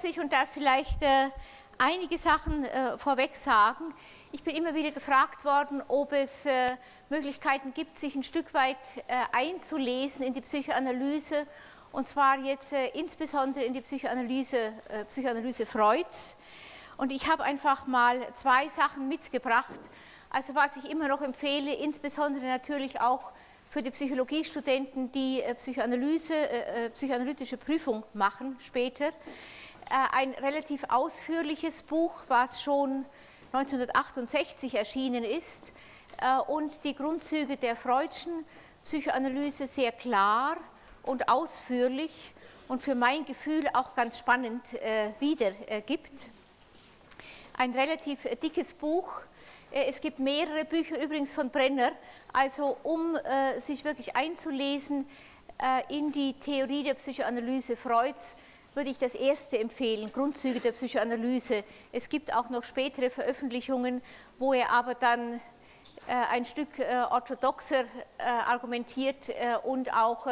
herzlich und darf vielleicht äh, einige Sachen äh, vorweg sagen. Ich bin immer wieder gefragt worden, ob es äh, Möglichkeiten gibt, sich ein Stück weit äh, einzulesen in die Psychoanalyse und zwar jetzt äh, insbesondere in die Psychoanalyse, äh, Psychoanalyse Freuds. Und ich habe einfach mal zwei Sachen mitgebracht. Also was ich immer noch empfehle, insbesondere natürlich auch für die Psychologiestudenten, die Psychoanalyse, äh, psychoanalytische Prüfung machen später. Ein relativ ausführliches Buch, was schon 1968 erschienen ist und die Grundzüge der Freudschen. Psychoanalyse sehr klar und ausführlich und für mein Gefühl auch ganz spannend wiedergibt. Ein relativ dickes Buch, äh, es gibt mehrere Bücher übrigens von Brenner, also um äh, sich wirklich einzulesen äh, in die Theorie der Psychoanalyse Freuds, würde ich das erste empfehlen, Grundzüge der Psychoanalyse. Es gibt auch noch spätere Veröffentlichungen, wo er aber dann äh, ein Stück äh, orthodoxer äh, argumentiert und auch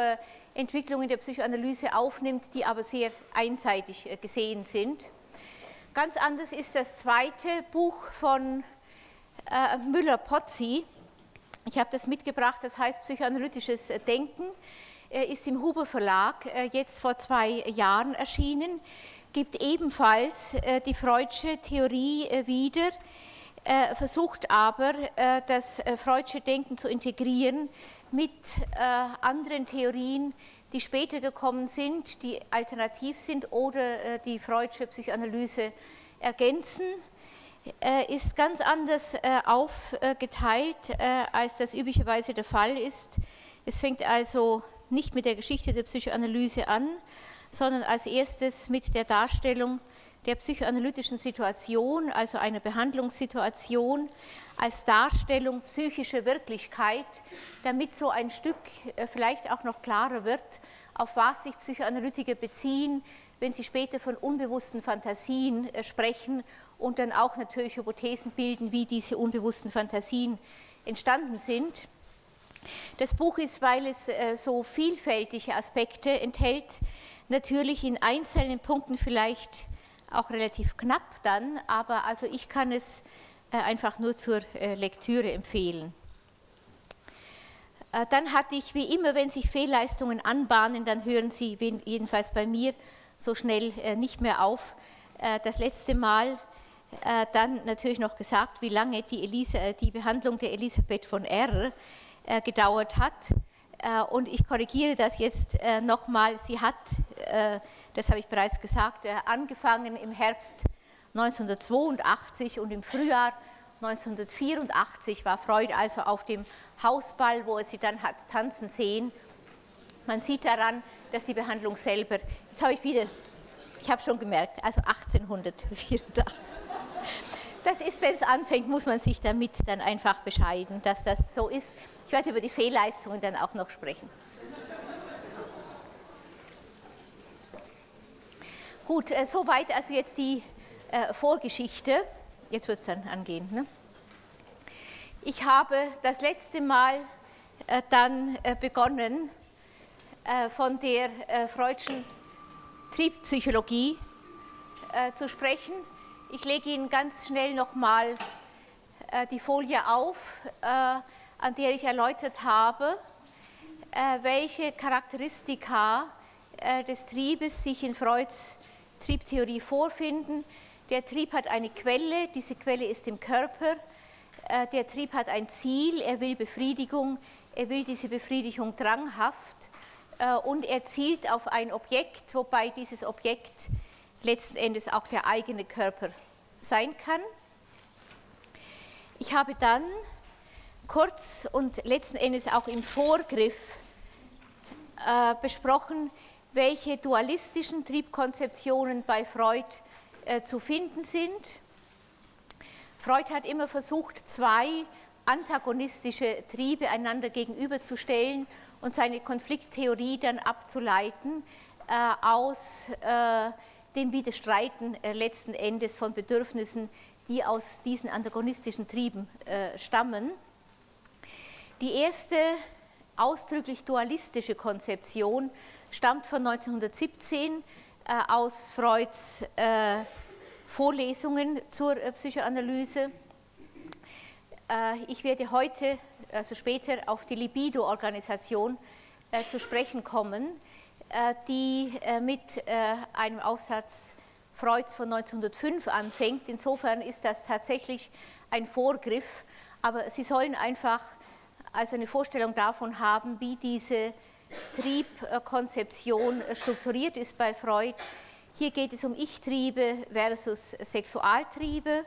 Entwicklungen der Psychoanalyse aufnimmt, die aber sehr einseitig gesehen sind. Ganz anders ist das zweite Buch von Müller-Pozzi. Ich habe das mitgebracht, das heißt Psychoanalytisches Denken, ist im Huber Verlag äh, jetzt vor zwei Jahren erschienen, gibt ebenfalls äh, die Freudsche Theorie wieder, versucht aber, das Freudsche Denken zu integrieren mit anderen Theorien, die später gekommen sind, die alternativ sind oder die Freudsche Psychoanalyse ergänzen. Äh, ist ganz anders äh, aufgeteilt, äh, als das üblicherweise der Fall ist. Es fängt also nicht mit der Geschichte der Psychoanalyse an, sondern als erstes mit der Darstellung der psychoanalytischen Situation, also einer Behandlungssituation, als Darstellung psychischer Wirklichkeit, damit so ein Stück vielleicht auch noch klarer wird, auf was sich Psychoanalytiker beziehen, wenn sie später von unbewussten Fantasien sprechen und dann auch natürlich Hypothesen bilden, wie diese unbewussten Fantasien entstanden sind. Das Buch ist, weil es äh, so vielfältige Aspekte enthält, natürlich in einzelnen Punkten vielleicht auch relativ knapp dann, aber also ich kann es äh, einfach nur zur äh, Lektüre empfehlen. Dann hatte ich, wie immer, wenn sich Fehlleistungen anbahnen, dann hören sie jedenfalls bei mir so schnell nicht mehr auf. Das letzte Mal dann natürlich noch gesagt, wie lange die, Elisa, die Behandlung der Elisabeth von R. Äh, gedauert hat. Und ich korrigiere das jetzt nochmal. Sie hat, das habe ich bereits gesagt, angefangen im Herbst 1982 und im Frühjahr 1984 war Freud also auf dem Hausball, wo er sie dann hat tanzen sehen. Man sieht daran, dass die Behandlung selber, jetzt habe ich wieder, ich habe schon gemerkt, also 1884. Das ist, wenn es anfängt, muss man sich damit dann einfach bescheiden, dass das so ist. Ich werde über die Fehlleistungen dann auch noch sprechen. Gut, äh, soweit also jetzt die äh, Vorgeschichte. Jetzt wird es dann angehen. Ne? Ich habe das letzte Mal äh, dann äh, begonnen äh, von der äh, Freudschen Triebpsychologie zu sprechen ich lege Ihnen ganz schnell nochmal äh, die Folie auf, äh, an der ich erläutert habe, äh, welche Charakteristika des Triebes sich in Freuds Triebtheorie vorfinden. Der Trieb hat eine Quelle, diese Quelle ist im Körper. Der Trieb hat ein Ziel, er will Befriedigung, er will diese Befriedigung dranghaft und er zielt auf ein Objekt, wobei dieses Objekt letzten Endes auch der eigene Körper sein kann. Ich habe dann kurz und letzten Endes auch im Vorgriff äh, besprochen, welche dualistischen Triebkonzeptionen bei Freud äh, zu finden sind. Freud hat immer versucht, zwei antagonistische Triebe einander gegenüberzustellen und seine Konflikttheorie dann abzuleiten äh, aus äh, dem Widerstreiten äh, letzten Endes von Bedürfnissen, die aus diesen antagonistischen Trieben äh, stammen. Die erste ausdrücklich dualistische Konzeption stammt von 1917 aus Freuds Vorlesungen zur Psychoanalyse. Ich werde heute, also später, auf die Libido-Organisation zu sprechen kommen, die mit einem Aufsatz Freuds von 1905 anfängt. Insofern ist das tatsächlich ein Vorgriff, aber Sie sollen einfach also eine Vorstellung davon haben, wie diese Triebkonzeption strukturiert ist bei Freud. Hier geht es um Ich-Triebe versus Sexualtriebe.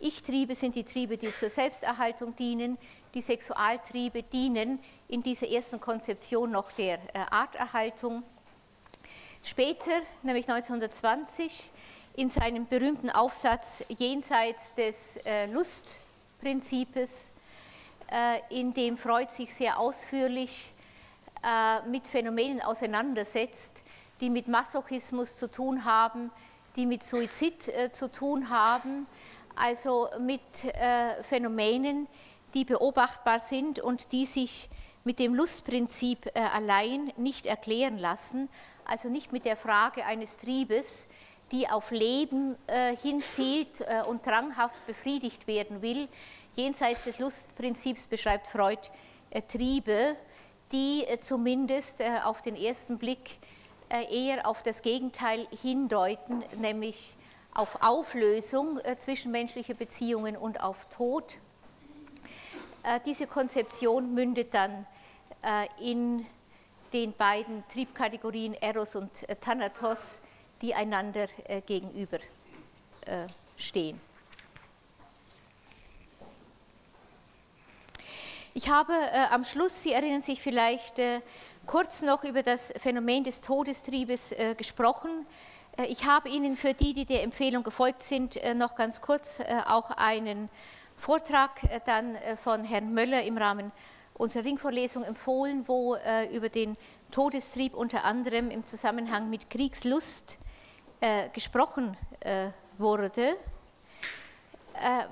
Ich-Triebe sind die Triebe, die zur Selbsterhaltung dienen. Die Sexualtriebe dienen in dieser ersten Konzeption noch der äh, Arterhaltung. Später, nämlich 1920, in seinem berühmten Aufsatz Jenseits des äh, Lustprinzips, äh, in dem Freud sich sehr ausführlich äh, mit Phänomenen auseinandersetzt, die mit Masochismus zu tun haben, die mit Suizid zu tun haben, also mit Phänomenen, die beobachtbar sind und die sich mit dem Lustprinzip allein nicht erklären lassen, also nicht mit der Frage eines Triebes, die auf Leben hinzielt und dranghaft befriedigt werden will. Jenseits des Lustprinzips beschreibt Freud Triebe, die äh, zumindest äh, auf den ersten Blick äh, eher auf das Gegenteil hindeuten, nämlich auf Auflösung zwischenmenschlicher Beziehungen und auf Tod. Diese Konzeption mündet dann in den beiden Triebkategorien Eros und Thanatos, die einander gegenüberstehen. Ich habe äh, am Schluss, Sie erinnern sich vielleicht, äh, kurz noch über das Phänomen des Todestriebes äh, gesprochen. Äh, ich habe Ihnen für die, die der Empfehlung gefolgt sind, äh, noch ganz kurz äh, auch einen Vortrag dann von Herrn Möller im Rahmen unserer Ringvorlesung empfohlen, wo über den Todestrieb unter anderem im Zusammenhang mit Kriegslust gesprochen wurde.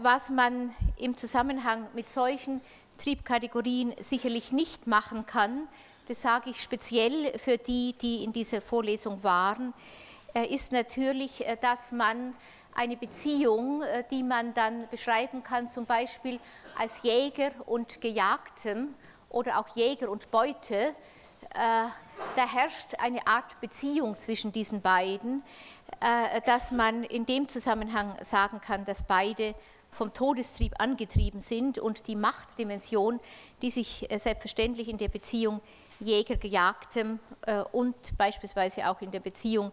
Was man im Zusammenhang mit solchen Triebkategorien sicherlich nicht machen kann, das sage ich speziell für die, die in dieser Vorlesung waren, äh, ist natürlich, äh, dass man eine Beziehung, äh, die man dann beschreiben kann, zum Beispiel als Jäger und Gejagtem oder auch Jäger und Beute, da herrscht eine Art Beziehung zwischen diesen beiden, dass man in dem Zusammenhang sagen kann, dass beide vom Todestrieb angetrieben sind und die Machtdimension, die sich äh, selbstverständlich in der Beziehung Jäger-Gejagtem äh, und beispielsweise auch in der Beziehung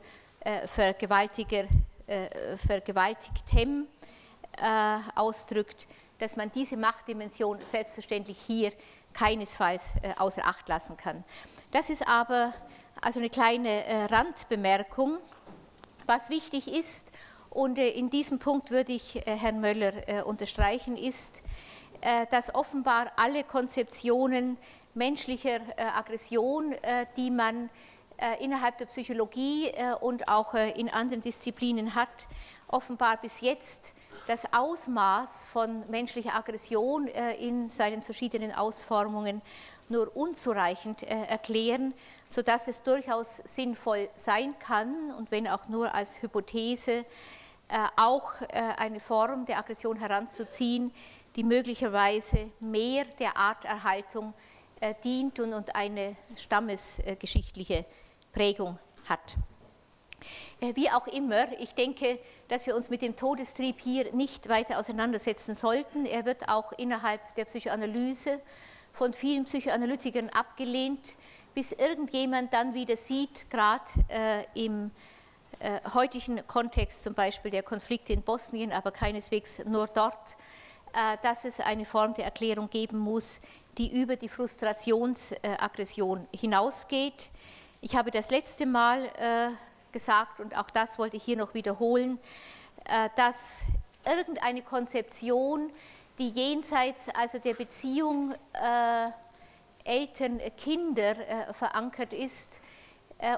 äh, Vergewaltigtem ausdrückt, dass man diese Machtdimension selbstverständlich hier keinesfalls außer Acht lassen kann. Das ist aber also eine kleine Randbemerkung. Was wichtig ist, und äh, in diesem Punkt würde ich äh, Herrn Möller äh, unterstreichen, ist, dass offenbar alle Konzeptionen menschlicher Aggression, die man innerhalb der Psychologie und auch in anderen Disziplinen hat, offenbar bis jetzt das Ausmaß von menschlicher Aggression in seinen verschiedenen Ausformungen nur unzureichend erklären, sodass es durchaus sinnvoll sein kann, und wenn auch nur als Hypothese, äh, auch äh, eine Form der Aggression heranzuziehen, die möglicherweise mehr der Arterhaltung äh, dient und eine stammesgeschichtliche Prägung hat. Wie auch immer, ich denke, dass wir uns mit dem Todestrieb hier nicht weiter auseinandersetzen sollten. Er wird auch innerhalb der Psychoanalyse von vielen Psychoanalytikern abgelehnt, bis irgendjemand dann wieder sieht, gerade äh, im äh, heutigen Kontext, zum Beispiel der Konflikte in Bosnien, aber keineswegs nur dort, äh, dass es eine Form der Erklärung geben muss, die über die Frustrationsaggression hinausgeht. Ich habe das letzte Mal äh, gesagt, und auch das wollte ich hier noch wiederholen, äh, dass irgendeine Konzeption, die jenseits also der Beziehung äh, Eltern-Kinder verankert ist,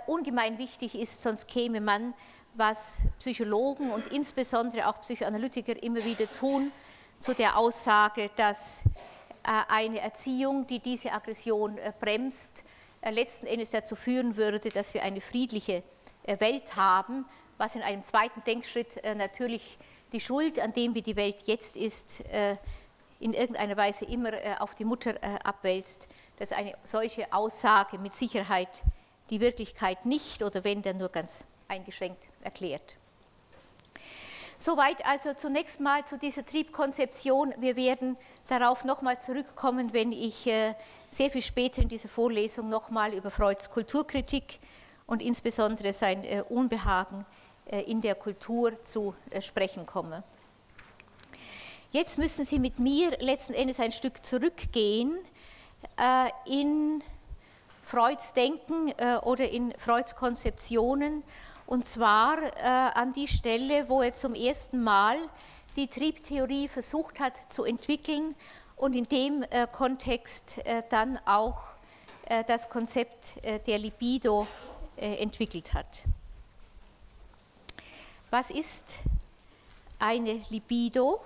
ungemein wichtig ist, sonst käme man, was Psychologen und insbesondere auch Psychoanalytiker immer wieder tun, zu der Aussage, dass eine Erziehung, die diese Aggression bremst, letzten Endes dazu führen würde, dass wir eine friedliche Welt haben, was in einem zweiten Denkschritt natürlich die Schuld an dem, wie die Welt jetzt ist, in irgendeiner Weise immer auf die Mutter abwälzt, dass eine solche Aussage mit Sicherheit die Wirklichkeit nicht oder wenn dann nur ganz eingeschränkt erklärt. Soweit also zunächst mal zu dieser Triebkonzeption. Wir werden darauf nochmal zurückkommen, wenn ich äh, sehr viel später in dieser Vorlesung nochmal über Freuds Kulturkritik und insbesondere sein äh, Unbehagen äh, in der Kultur zu sprechen komme. Jetzt müssen Sie mit mir letzten Endes ein Stück zurückgehen in Freuds Denken oder in Freuds Konzeptionen und zwar äh, an die Stelle, wo er zum ersten Mal die Triebtheorie versucht hat zu entwickeln und in dem äh, Kontext äh, dann auch äh, das Konzept äh, der Libido äh, entwickelt hat. Was ist eine Libido?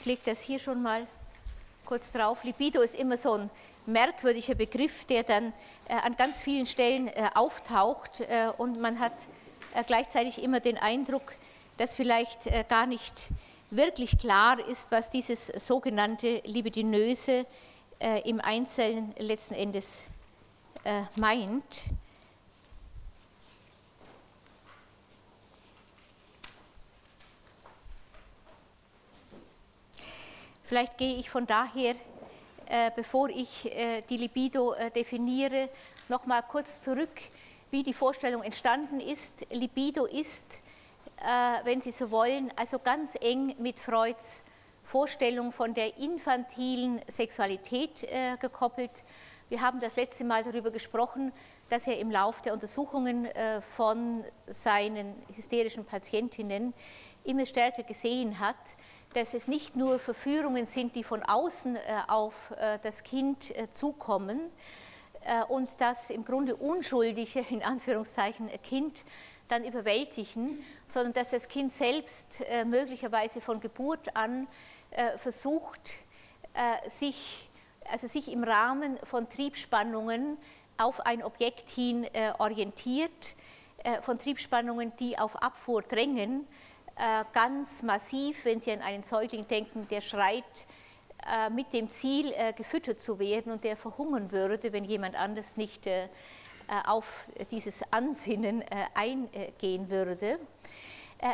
Ich lege das hier schon mal kurz drauf. Libido ist immer so ein merkwürdiger Begriff, der dann äh, an ganz vielen Stellen äh, auftaucht äh, und man hat gleichzeitig immer den Eindruck, dass vielleicht gar nicht wirklich klar ist, was dieses sogenannte Libidinöse im Einzelnen letzten Endes meint. Vielleicht gehe ich von daher bevor ich äh, die Libido äh, definiere, noch mal kurz zurück, wie die Vorstellung entstanden ist. Libido ist, wenn Sie so wollen, also ganz eng mit Freuds Vorstellung von der infantilen Sexualität gekoppelt. Wir haben das letzte Mal darüber gesprochen, dass er im Lauf der Untersuchungen von seinen hysterischen Patientinnen immer stärker gesehen hat, dass es nicht nur Verführungen sind, die von außen äh, auf äh, das Kind äh, zukommen und das im Grunde unschuldige, in Anführungszeichen, Kind dann überwältigen, sondern dass das Kind selbst möglicherweise von Geburt an versucht, sich, also sich im Rahmen von Triebspannungen auf ein Objekt hin orientiert, von Triebspannungen, die auf Abfuhr drängen, ganz massiv, wenn Sie an einen Säugling denken, der schreit, äh, mit dem Ziel, äh, gefüttert zu werden und der verhungern würde, wenn jemand anders nicht auf dieses Ansinnen eingehen würde.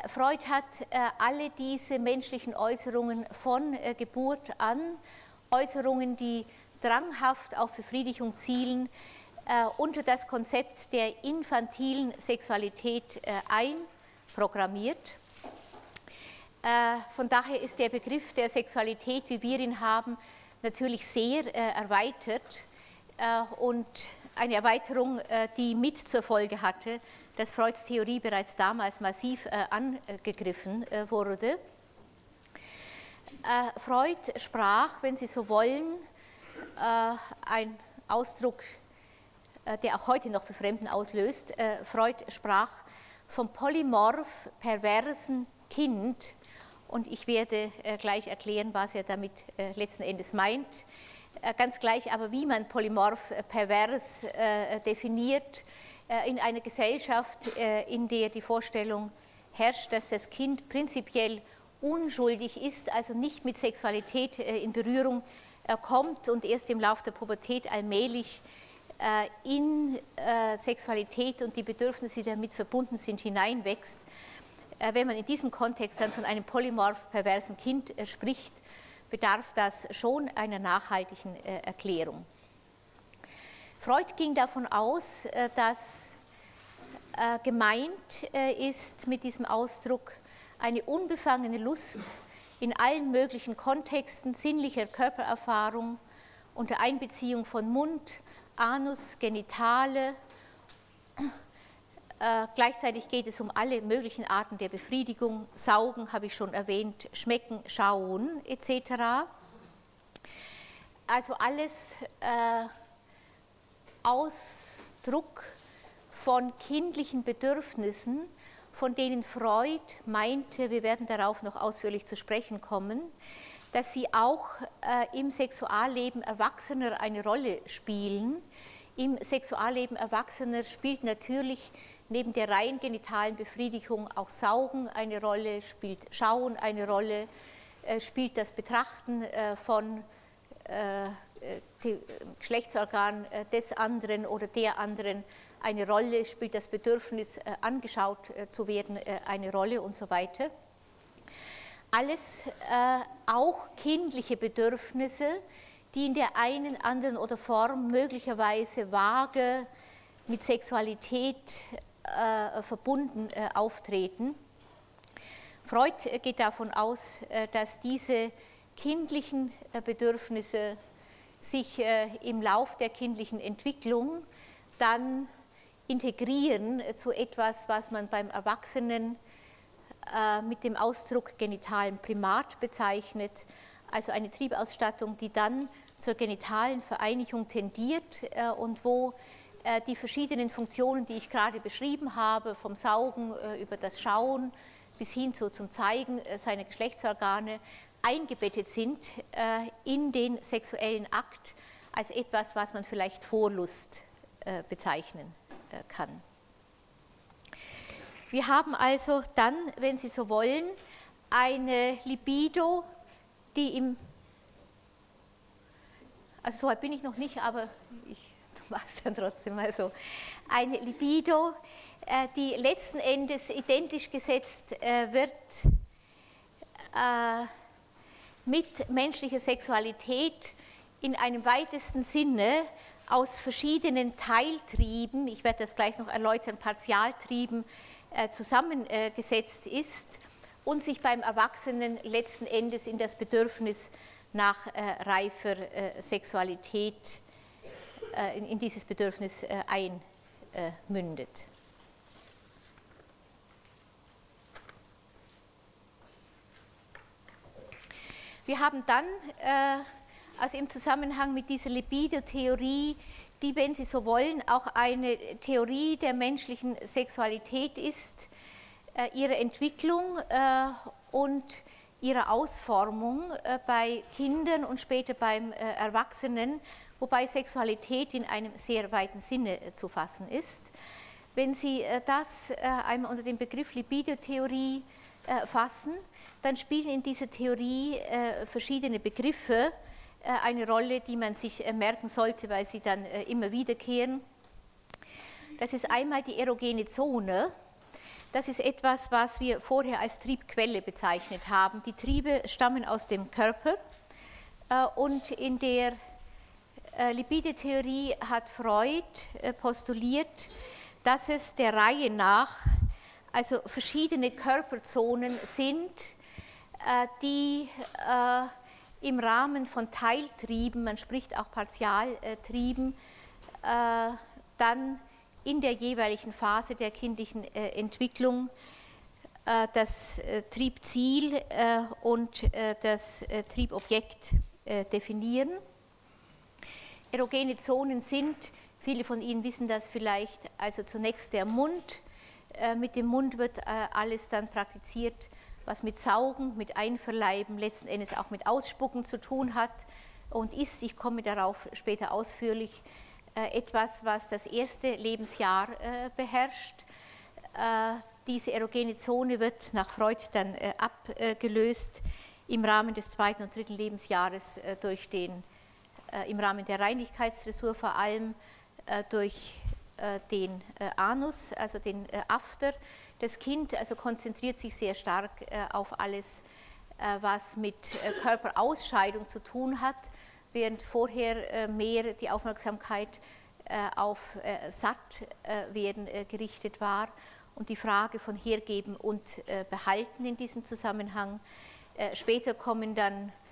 Freud hat alle diese menschlichen Äußerungen von Geburt an, Äußerungen, die dranghaft auf Befriedigung zielen, unter das Konzept der infantilen Sexualität einprogrammiert. Äh, von daher ist der Begriff der Sexualität, wie wir ihn haben, natürlich sehr äh, erweitert äh, und eine Erweiterung, die mit zur Folge hatte, dass Freuds Theorie bereits damals massiv angegriffen wurde. Freud sprach, wenn Sie so wollen, ein Ausdruck, der auch heute noch Befremden auslöst. Freud sprach vom polymorph perversen Kind und ich werde äh, gleich erklären, was er damit äh, letzten Endes meint. Äh, ganz gleich aber, wie man polymorph pervers definiert in einer Gesellschaft, in der die Vorstellung herrscht, dass das Kind prinzipiell unschuldig ist, also nicht mit Sexualität in Berührung kommt und erst im Laufe der Pubertät allmählich in Sexualität und die Bedürfnisse, die damit verbunden sind, hineinwächst wenn man in diesem Kontext dann von einem polymorph perversen Kind äh, spricht, bedarf das schon einer nachhaltigen äh, Erklärung. Freud ging davon aus, dass gemeint ist mit diesem Ausdruck eine unbefangene Lust in allen möglichen Kontexten sinnlicher Körpererfahrung unter Einbeziehung von Mund, Anus, Genitale, äh, gleichzeitig geht es um alle möglichen Arten der Befriedigung. Saugen habe ich schon erwähnt, schmecken, schauen etc. Also alles äh, Ausdruck von kindlichen Bedürfnissen, von denen Freud meinte, wir werden darauf noch ausführlich zu sprechen kommen, dass sie auch äh, im Sexualleben Erwachsener eine Rolle spielen. Im Sexualleben Erwachsener spielt natürlich neben der rein genitalen Befriedigung auch Saugen eine Rolle, spielt Schauen eine Rolle, äh, spielt das Betrachten äh, von äh, Geschlechtsorgan des anderen oder der anderen eine Rolle, spielt das Bedürfnis angeschaut zu werden eine Rolle und so weiter. Alles auch kindliche Bedürfnisse, die in der einen, anderen oder Form möglicherweise vage mit Sexualität äh, verbunden äh, auftreten. Freud äh, geht davon aus, dass diese kindlichen Bedürfnisse sich im Lauf der kindlichen Entwicklung dann integrieren zu etwas, was man beim Erwachsenen mit dem Ausdruck genitalen Primat bezeichnet, also eine Triebausstattung, die dann zur genitalen Vereinigung tendiert und wo äh, die verschiedenen Funktionen, die ich gerade beschrieben habe, vom Saugen äh, über das Schauen bis hin zu, zum Zeigen äh, seiner Geschlechtsorgane, eingebettet sind in den sexuellen Akt als etwas, was man vielleicht Vorlust bezeichnen kann. Wir haben also dann, wenn Sie so wollen, eine Libido, die im, also so weit bin ich noch nicht, aber ich war es dann trotzdem mal so, eine Libido, äh, die letzten Endes identisch gesetzt äh, wird äh, mit menschlicher Sexualität in einem weitesten Sinne aus verschiedenen Teiltrieben, ich werde das gleich noch erläutern, Partialtrieben zusammengesetzt ist und sich beim Erwachsenen letzten Endes in das Bedürfnis nach reifer Sexualität äh, in dieses Bedürfnis äh, einmündet. Wir haben dann, äh, also im Zusammenhang mit dieser Libido-Theorie, die, wenn Sie so wollen, auch eine Theorie der menschlichen Sexualität ist, ihre Entwicklung und ihre Ausformung bei Kindern und später beim Erwachsenen wobei Sexualität in einem sehr weiten Sinne äh, zu fassen ist. Wenn Sie äh, das äh, einmal unter dem Begriff Libido-Theorie fassen, dann spielen in dieser Theorie verschiedene Begriffe eine Rolle, die man sich merken sollte, weil sie dann immer wiederkehren. Das ist einmal die erogene Zone. Das ist etwas, was wir vorher als Triebquelle bezeichnet haben. Die Triebe stammen aus dem Körper und in der äh, Libido-Theorie hat Freud äh, postuliert, dass es der Reihe nach also verschiedene Körperzonen sind, äh, die im Rahmen von Teiltrieben, man spricht auch Partialtrieben, dann in der jeweiligen Phase der kindlichen Entwicklung das Triebziel und das Triebobjekt definieren erogene Zonen sind, viele von Ihnen wissen das vielleicht, also zunächst der Mund. Äh, mit dem Mund wird äh, alles dann praktiziert, was mit Saugen, mit Einverleiben, letzten Endes auch mit Ausspucken zu tun hat und ist, ich komme darauf später ausführlich, äh, etwas, was das erste Lebensjahr beherrscht. Diese erogene Zone wird nach Freud dann abgelöst im Rahmen des zweiten und dritten Lebensjahres durch den im Rahmen der Reinlichkeitsdressur vor allem äh, durch äh, den Anus, also den After. Das Kind also konzentriert sich sehr stark auf alles, was mit Körperausscheidung zu tun hat, während vorher mehr die Aufmerksamkeit auf Sattwerden gerichtet war und die Frage von Hergeben und Behalten in diesem Zusammenhang. Später kommen dann äh,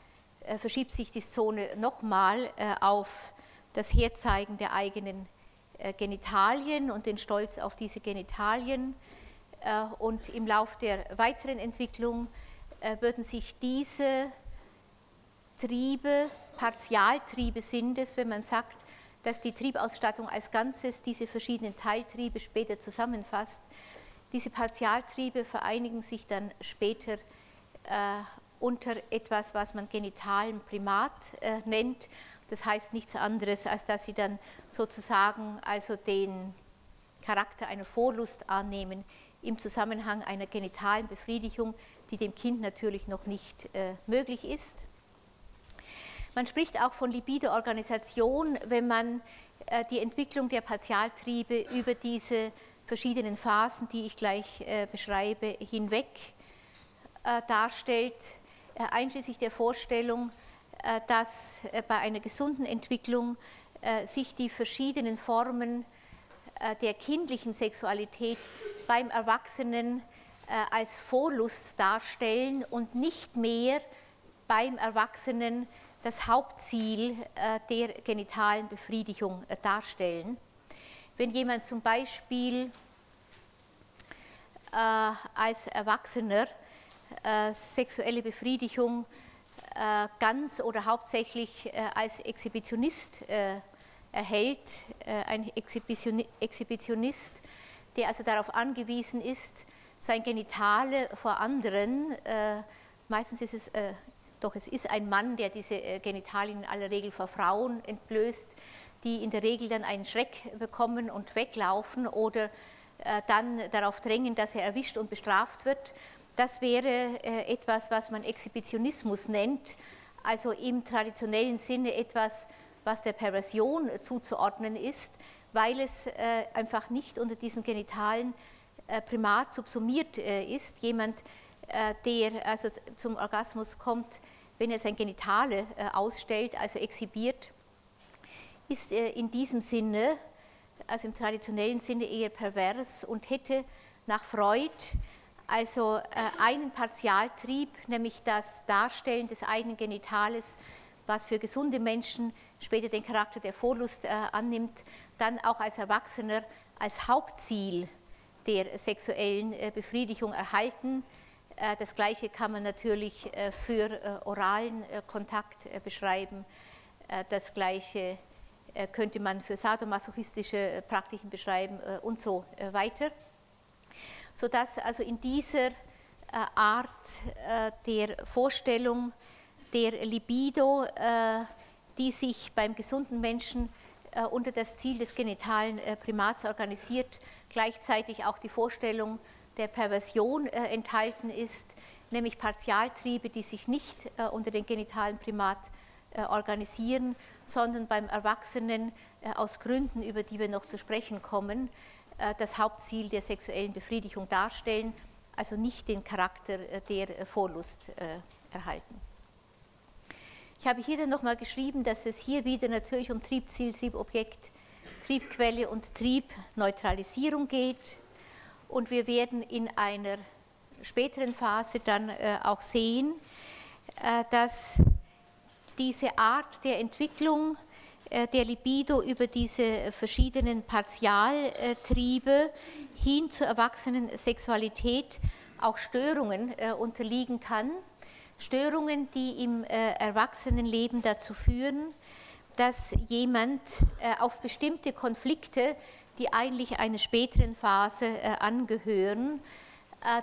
verschiebt sich die Zone nochmal äh, auf das Herzeigen der eigenen äh, Genitalien und den Stolz auf diese Genitalien. Und im Lauf der weiteren Entwicklung würden sich diese Triebe, Partialtriebe sind es, wenn man sagt, dass die Triebausstattung als Ganzes diese verschiedenen Teiltriebe später zusammenfasst. Diese Partialtriebe vereinigen sich dann später unter etwas, was man genitalen Primat äh, nennt. Das heißt nichts anderes, als dass sie dann sozusagen also den Charakter einer Vorlust annehmen im Zusammenhang einer genitalen Befriedigung, die dem Kind natürlich noch nicht äh, möglich ist. Man spricht auch von Libido-Organisation, wenn man äh, die Entwicklung der Partialtriebe über diese verschiedenen Phasen, die ich gleich äh, beschreibe, hinweg äh, darstellt, einschließlich der Vorstellung, äh, dass äh, bei einer gesunden Entwicklung sich die verschiedenen Formen der kindlichen Sexualität beim Erwachsenen als Vorlust darstellen und nicht mehr beim Erwachsenen das Hauptziel der genitalen Befriedigung darstellen. Wenn jemand zum Beispiel als Erwachsener sexuelle Befriedigung äh, ganz oder hauptsächlich äh, als Exhibitionist äh, erhält, ein Exhibitionist, der also darauf angewiesen ist, sein Genitale vor anderen, meistens ist es, doch es ist ein Mann, der diese Genitalien in aller Regel vor Frauen entblößt, die in der Regel dann einen Schreck bekommen und weglaufen oder dann darauf drängen, dass er erwischt und bestraft wird das wäre äh, etwas, was man Exhibitionismus nennt, also im traditionellen Sinne etwas, was der Perversion zuzuordnen ist, weil es äh, einfach nicht unter diesen genitalen äh, Primat subsumiert ist. Jemand, der also zum Orgasmus kommt, wenn er sein Genitale ausstellt, also exhibiert, ist in diesem Sinne, also im traditionellen Sinne eher pervers und hätte nach Freud also äh, einen Partialtrieb, nämlich das Darstellen des eigenen Genitales, was für gesunde Menschen später den Charakter der Vorlust äh, annimmt, dann auch als Erwachsener als Hauptziel der sexuellen äh, Befriedigung erhalten. Das Gleiche kann man natürlich für oralen Kontakt beschreiben. Das Gleiche könnte man für sadomasochistische Praktiken beschreiben und so weiter sodass also in dieser äh, Art äh, der Vorstellung der Libido, äh, die sich beim gesunden Menschen unter das Ziel des genitalen Primats organisiert, gleichzeitig auch die Vorstellung der Perversion enthalten ist, nämlich Partialtriebe, die sich nicht unter den genitalen Primat organisieren, sondern beim Erwachsenen aus Gründen, über die wir noch zu sprechen kommen, das Hauptziel der sexuellen Befriedigung darstellen, also nicht den Charakter äh, der äh, Vorlust erhalten. Ich habe hier dann nochmal geschrieben, dass es hier wieder natürlich um Triebziel, Triebobjekt, Triebquelle und Triebneutralisierung geht. Und wir werden in einer späteren Phase dann auch sehen, dass diese Art der Entwicklung äh, der Libido über diese verschiedenen Partialtriebe hin zur erwachsenen Sexualität auch Störungen äh, unterliegen kann. Störungen, die im äh, Erwachsenenleben dazu führen, dass jemand auf bestimmte Konflikte, die eigentlich einer späteren Phase angehören,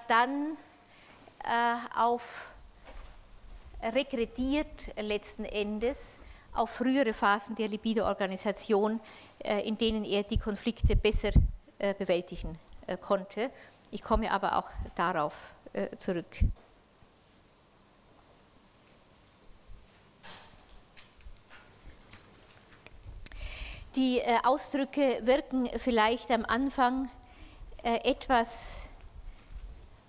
dann auf regrediert letzten Endes auf frühere Phasen der Libido-Organisation, äh, in denen er die Konflikte besser äh, bewältigen äh, konnte. Ich komme aber auch darauf zurück. Die Ausdrücke wirken vielleicht am Anfang etwas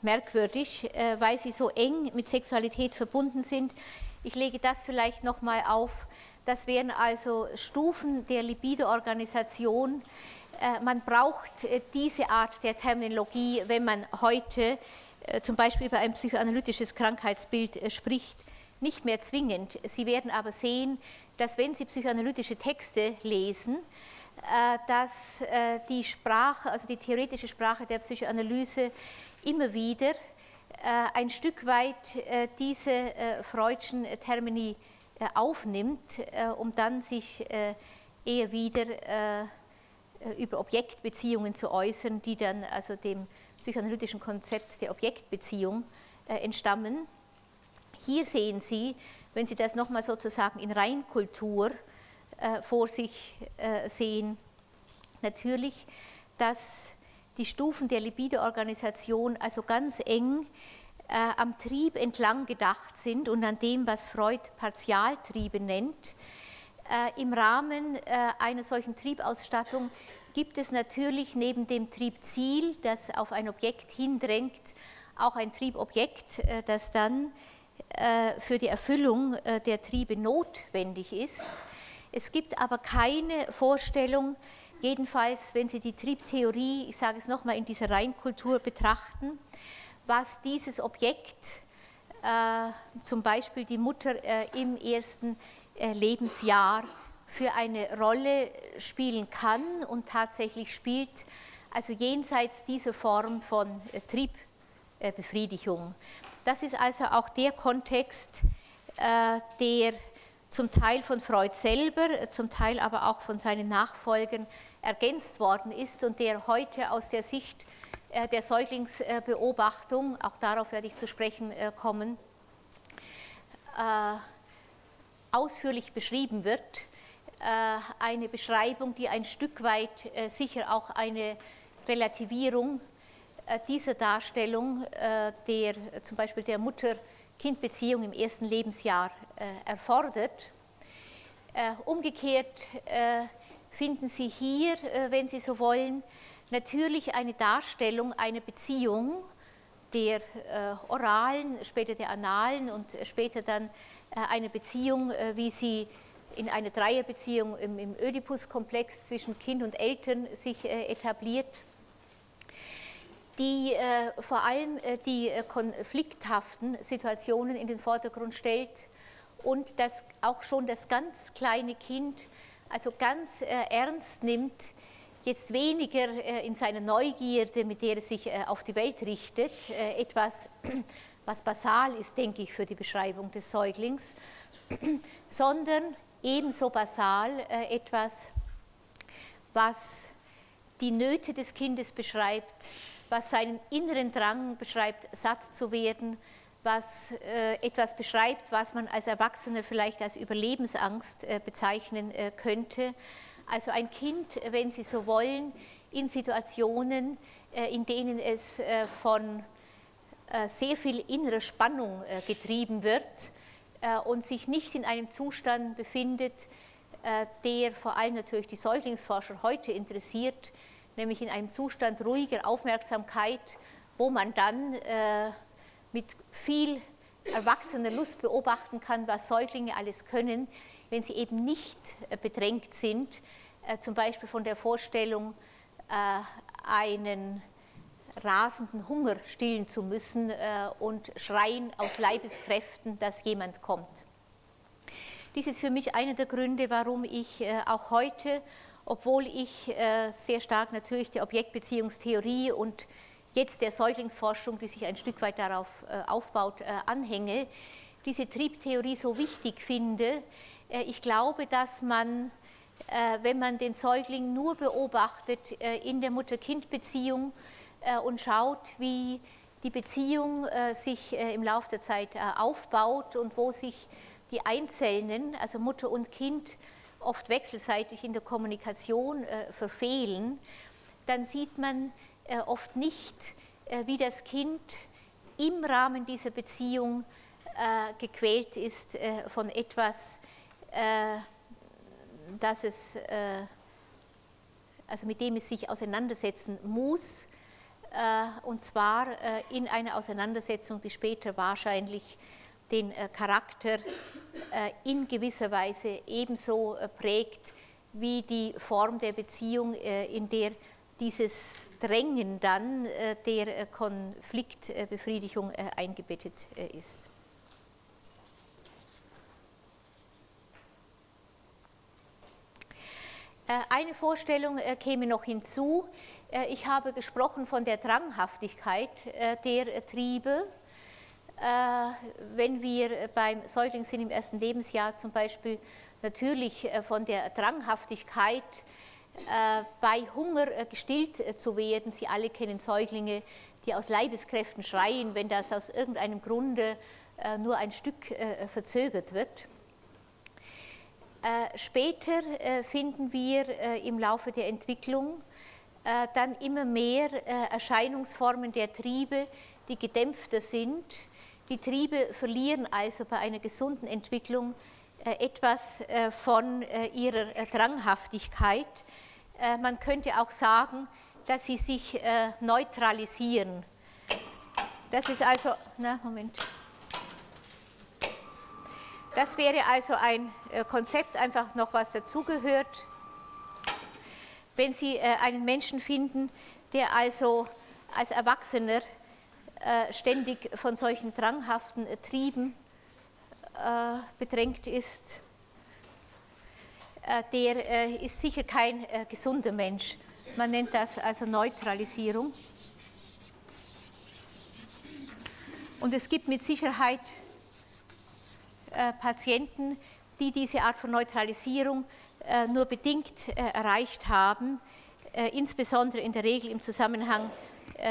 merkwürdig, weil sie so eng mit Sexualität verbunden sind. Ich lege das vielleicht nochmal auf das wären also Stufen der Libido-Organisation. Äh, man braucht äh, diese Art der Terminologie, wenn man heute äh, zum Beispiel über ein psychoanalytisches Krankheitsbild spricht, nicht mehr zwingend. Sie werden aber sehen, dass wenn Sie psychoanalytische Texte lesen, dass die Sprache, also die theoretische Sprache der Psychoanalyse immer wieder ein Stück weit diese freudschen Termini aufnimmt, äh, um dann sich äh, eher wieder über Objektbeziehungen zu äußern, die dann also dem psychoanalytischen Konzept der Objektbeziehung entstammen. Hier sehen Sie, wenn Sie das nochmal sozusagen in Reinkultur vor sich sehen, natürlich dass die Stufen der Libido-Organisation also ganz eng äh, am Trieb entlang gedacht sind und an dem, was Freud Partialtriebe nennt. Äh, Im Rahmen äh, einer solchen Triebausstattung gibt es natürlich neben dem Triebziel, das auf ein Objekt hindrängt, auch ein Triebobjekt, äh, das dann äh, für die Erfüllung äh, der Triebe notwendig ist. Es gibt aber keine Vorstellung, jedenfalls wenn Sie die Triebtheorie, ich sage es nochmal, in dieser Reinkultur betrachten, was dieses Objekt, zum Beispiel die Mutter im ersten Lebensjahr, für eine Rolle spielen kann und tatsächlich spielt, also jenseits dieser Form von Triebbefriedigung. Das ist also auch der Kontext, äh, der zum Teil von Freud selber, zum Teil aber auch von seinen Nachfolgern ergänzt worden ist und der heute aus der Sicht äh, der Säuglingsbeobachtung, auch darauf werde ich zu sprechen äh, kommen, ausführlich beschrieben wird. Eine Beschreibung, die ein Stück weit sicher auch eine Relativierung äh, diese Darstellung äh, der zum Beispiel der Mutter-Kind-Beziehung im ersten Lebensjahr äh, erfordert. Umgekehrt finden Sie hier, wenn Sie so wollen, natürlich eine Darstellung einer Beziehung der oralen, später der analen und später dann eine Beziehung, wie sie in einer Dreierbeziehung im, im Oedipus-Komplex zwischen Kind und Eltern sich etabliert die äh, vor allem äh, die äh, konflikthaften Situationen in den Vordergrund stellt und das auch schon das ganz kleine Kind also ganz äh, ernst nimmt, jetzt weniger äh, in seiner Neugierde, mit der es sich äh, auf die Welt richtet, etwas, was basal ist, denke ich, für die Beschreibung des Säuglings, sondern ebenso basal etwas, was die Nöte des Kindes beschreibt, was seinen inneren Drang beschreibt, satt zu werden, was äh, etwas beschreibt, was man als Erwachsener vielleicht als Überlebensangst äh, bezeichnen äh, könnte. Also ein Kind, wenn Sie so wollen, in Situationen, äh, in denen es äh, von äh, sehr viel innerer Spannung getrieben wird und sich nicht in einem Zustand befindet, der vor allem natürlich die Säuglingsforscher heute interessiert, nämlich in einem Zustand ruhiger Aufmerksamkeit, wo man dann mit viel erwachsener Lust beobachten kann, was Säuglinge alles können, wenn sie eben nicht äh, bedrängt sind, äh, zum Beispiel von der Vorstellung, äh, einen rasenden Hunger stillen zu müssen und schreien aus Leibeskräften, dass jemand kommt. Dies ist für mich einer der Gründe, warum ich auch heute obwohl ich sehr stark natürlich der Objektbeziehungstheorie und jetzt der Säuglingsforschung, die sich ein Stück weit darauf aufbaut, anhänge, diese Triebtheorie so wichtig finde. Ich glaube, dass man, wenn man den Säugling nur beobachtet in der Mutter-Kind-Beziehung und schaut, wie die Beziehung sich im Laufe der Zeit aufbaut und wo sich die Einzelnen, also Mutter und Kind, oft wechselseitig in der Kommunikation äh, verfehlen, dann sieht man äh, oft nicht, äh, wie das Kind im Rahmen dieser Beziehung äh, gequält ist äh, von etwas, äh, das es, also mit dem es sich auseinandersetzen muss, und zwar in einer Auseinandersetzung, die später wahrscheinlich den äh, Charakter äh, in gewisser Weise ebenso äh, prägt wie die Form der Beziehung, in der dieses Drängen dann der Konfliktbefriedigung eingebettet ist. Eine Vorstellung käme noch hinzu. Ich habe gesprochen von der Dranghaftigkeit der Triebe äh, wenn wir beim Säugling sind im ersten Lebensjahr zum Beispiel natürlich äh, von der Dranghaftigkeit äh, bei Hunger gestillt zu werden. Sie alle kennen Säuglinge, die aus Leibeskräften schreien, wenn das aus irgendeinem Grunde nur ein Stück verzögert wird. Später finden wir im Laufe der Entwicklung äh, dann immer mehr äh, Erscheinungsformen der Triebe, die gedämpfter sind. Die Triebe verlieren also bei einer gesunden Entwicklung äh, etwas von ihrer Dranghaftigkeit. Man könnte auch sagen, dass sie sich neutralisieren. Das ist also, na, Moment. Das wäre also ein Konzept, einfach noch was dazugehört wenn Sie äh, einen Menschen finden, der also als Erwachsener äh, ständig von solchen dranghaften Trieben äh, bedrängt ist, der ist sicher kein gesunder Mensch. Man nennt das also Neutralisierung. Und es gibt mit Sicherheit Patienten, die diese Art von Neutralisierung äh, nur bedingt äh, erreicht haben, äh, insbesondere in der Regel im Zusammenhang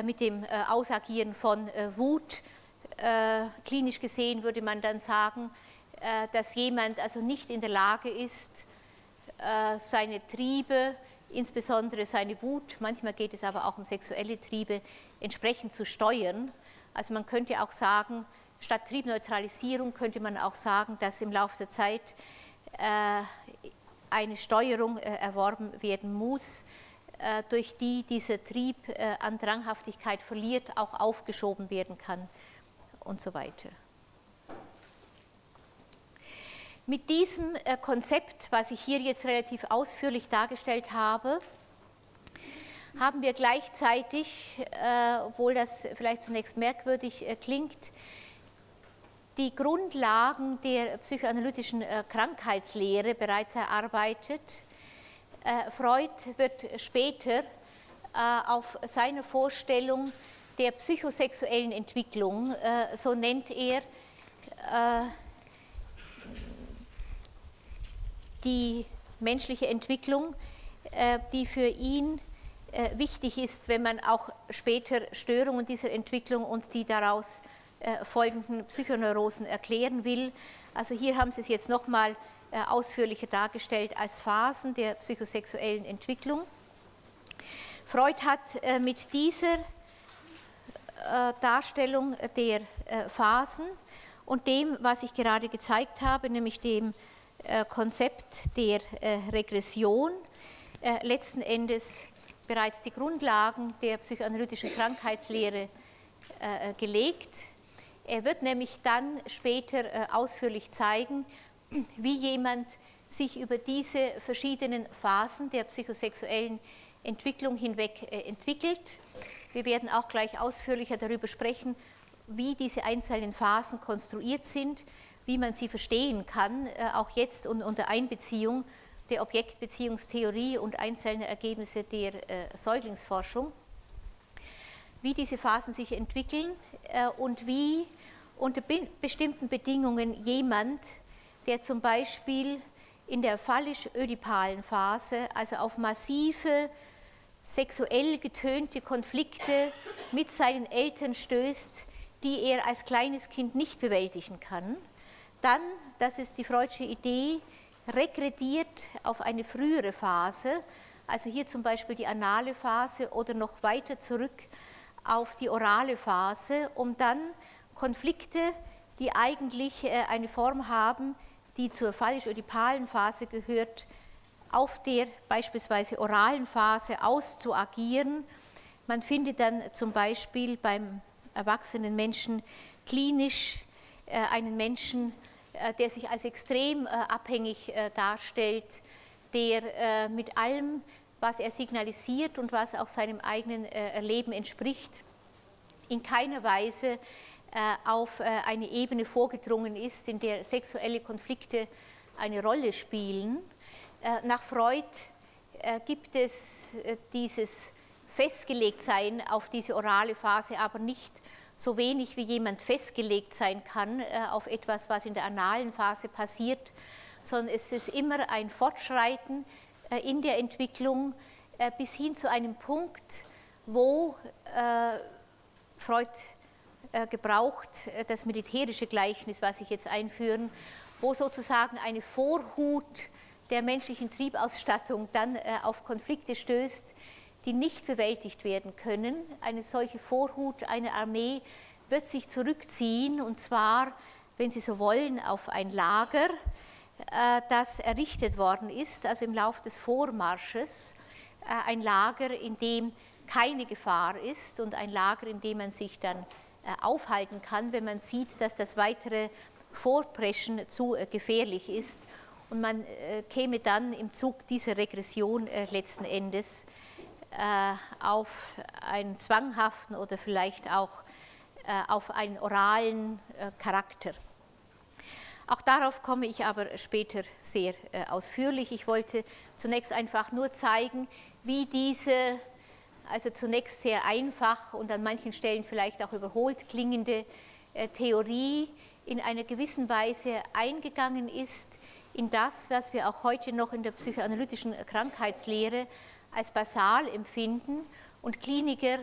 mit dem Ausagieren von Wut. Klinisch gesehen würde man dann sagen, dass jemand also nicht in der Lage ist, seine Triebe, insbesondere seine Wut, manchmal geht es aber auch um sexuelle Triebe, entsprechend zu steuern. Also man könnte auch sagen, statt Triebneutralisierung könnte man auch sagen, dass im Laufe der Zeit eine Steuerung äh, erworben werden muss, äh, durch die dieser Trieb äh, an Dranghaftigkeit verliert, auch aufgeschoben werden kann und so weiter. Mit diesem Konzept, was ich hier jetzt relativ ausführlich dargestellt habe, haben wir gleichzeitig, obwohl das vielleicht zunächst merkwürdig klingt, die Grundlagen der psychoanalytischen äh, Krankheitslehre bereits erarbeitet. Äh, Freud wird später äh, auf seine Vorstellung der psychosexuellen Entwicklung, so nennt er die menschliche Entwicklung, die für ihn wichtig ist, wenn man auch später Störungen dieser Entwicklung und die daraus äh, folgenden Psychoneurosen erklären will. Also hier haben Sie es jetzt nochmal äh, ausführlicher dargestellt als Phasen der psychosexuellen Entwicklung. Freud hat äh, mit dieser Darstellung der Phasen und dem, was ich gerade gezeigt habe, nämlich dem Konzept der Regression, letzten Endes bereits die Grundlagen der psychoanalytischen Krankheitslehre gelegt. Er wird nämlich dann später äh, ausführlich zeigen, wie jemand sich über diese verschiedenen Phasen der psychosexuellen Entwicklung hinweg äh, entwickelt. Wir werden auch gleich ausführlicher darüber sprechen, wie diese einzelnen Phasen konstruiert sind, wie man sie verstehen kann, äh, auch jetzt unter Einbeziehung der Objektbeziehungstheorie und einzelner Ergebnisse der Säuglingsforschung wie diese Phasen sich entwickeln äh, und wie unter bestimmten Bedingungen jemand, der zum Beispiel in der phallisch-ödipalen Phase, also auf massive sexuell getönte Konflikte mit seinen Eltern stößt, die er als kleines Kind nicht bewältigen kann, dann, das ist die Freudsche Idee, regrediert auf eine frühere Phase, also hier zum Beispiel die anale Phase oder noch weiter zurück auf die orale Phase, um dann Konflikte, die eigentlich äh, eine Form haben, die zur phallisch-ödipalen Phase gehört, auf der beispielsweise oralen Phase auszuagieren. Man findet dann zum Beispiel beim erwachsenen Menschen klinisch äh, einen Menschen, äh, der sich als extrem abhängig darstellt, der mit allem was er signalisiert und was auch seinem eigenen äh, Erleben entspricht, in keiner Weise äh, auf äh, eine Ebene vorgedrungen ist, in der sexuelle Konflikte eine Rolle spielen. Nach Freud gibt es dieses Festgelegtsein auf diese orale Phase aber nicht so wenig wie jemand festgelegt sein kann auf etwas, was in der analen Phase passiert, sondern es ist immer ein Fortschreiten in der Entwicklung äh, bis hin zu einem Punkt, wo äh, Freud gebraucht, das militärische Gleichnis, was ich jetzt einführen, wo sozusagen eine Vorhut der menschlichen Triebausstattung dann auf Konflikte stößt, die nicht bewältigt werden können. Eine solche Vorhut, eine Armee wird sich zurückziehen, und zwar, wenn Sie so wollen, auf ein Lager, äh, das errichtet worden ist, also im Lauf des Vormarsches, äh, ein Lager, in dem keine Gefahr ist und ein Lager, in dem man sich dann äh, aufhalten kann, wenn man sieht, dass das weitere Vorpreschen zu gefährlich ist. Und man käme dann im Zug dieser Regression letzten Endes auf einen zwanghaften oder vielleicht auch auf einen oralen Charakter. Auch darauf komme ich aber später sehr äh, ausführlich. Ich wollte zunächst einfach nur zeigen, wie diese, also zunächst sehr einfach und an manchen Stellen vielleicht auch überholt klingende äh, Theorie in einer gewissen Weise eingegangen ist in das, was wir auch heute noch in der psychoanalytischen Krankheitslehre als basal empfinden. Und Kliniker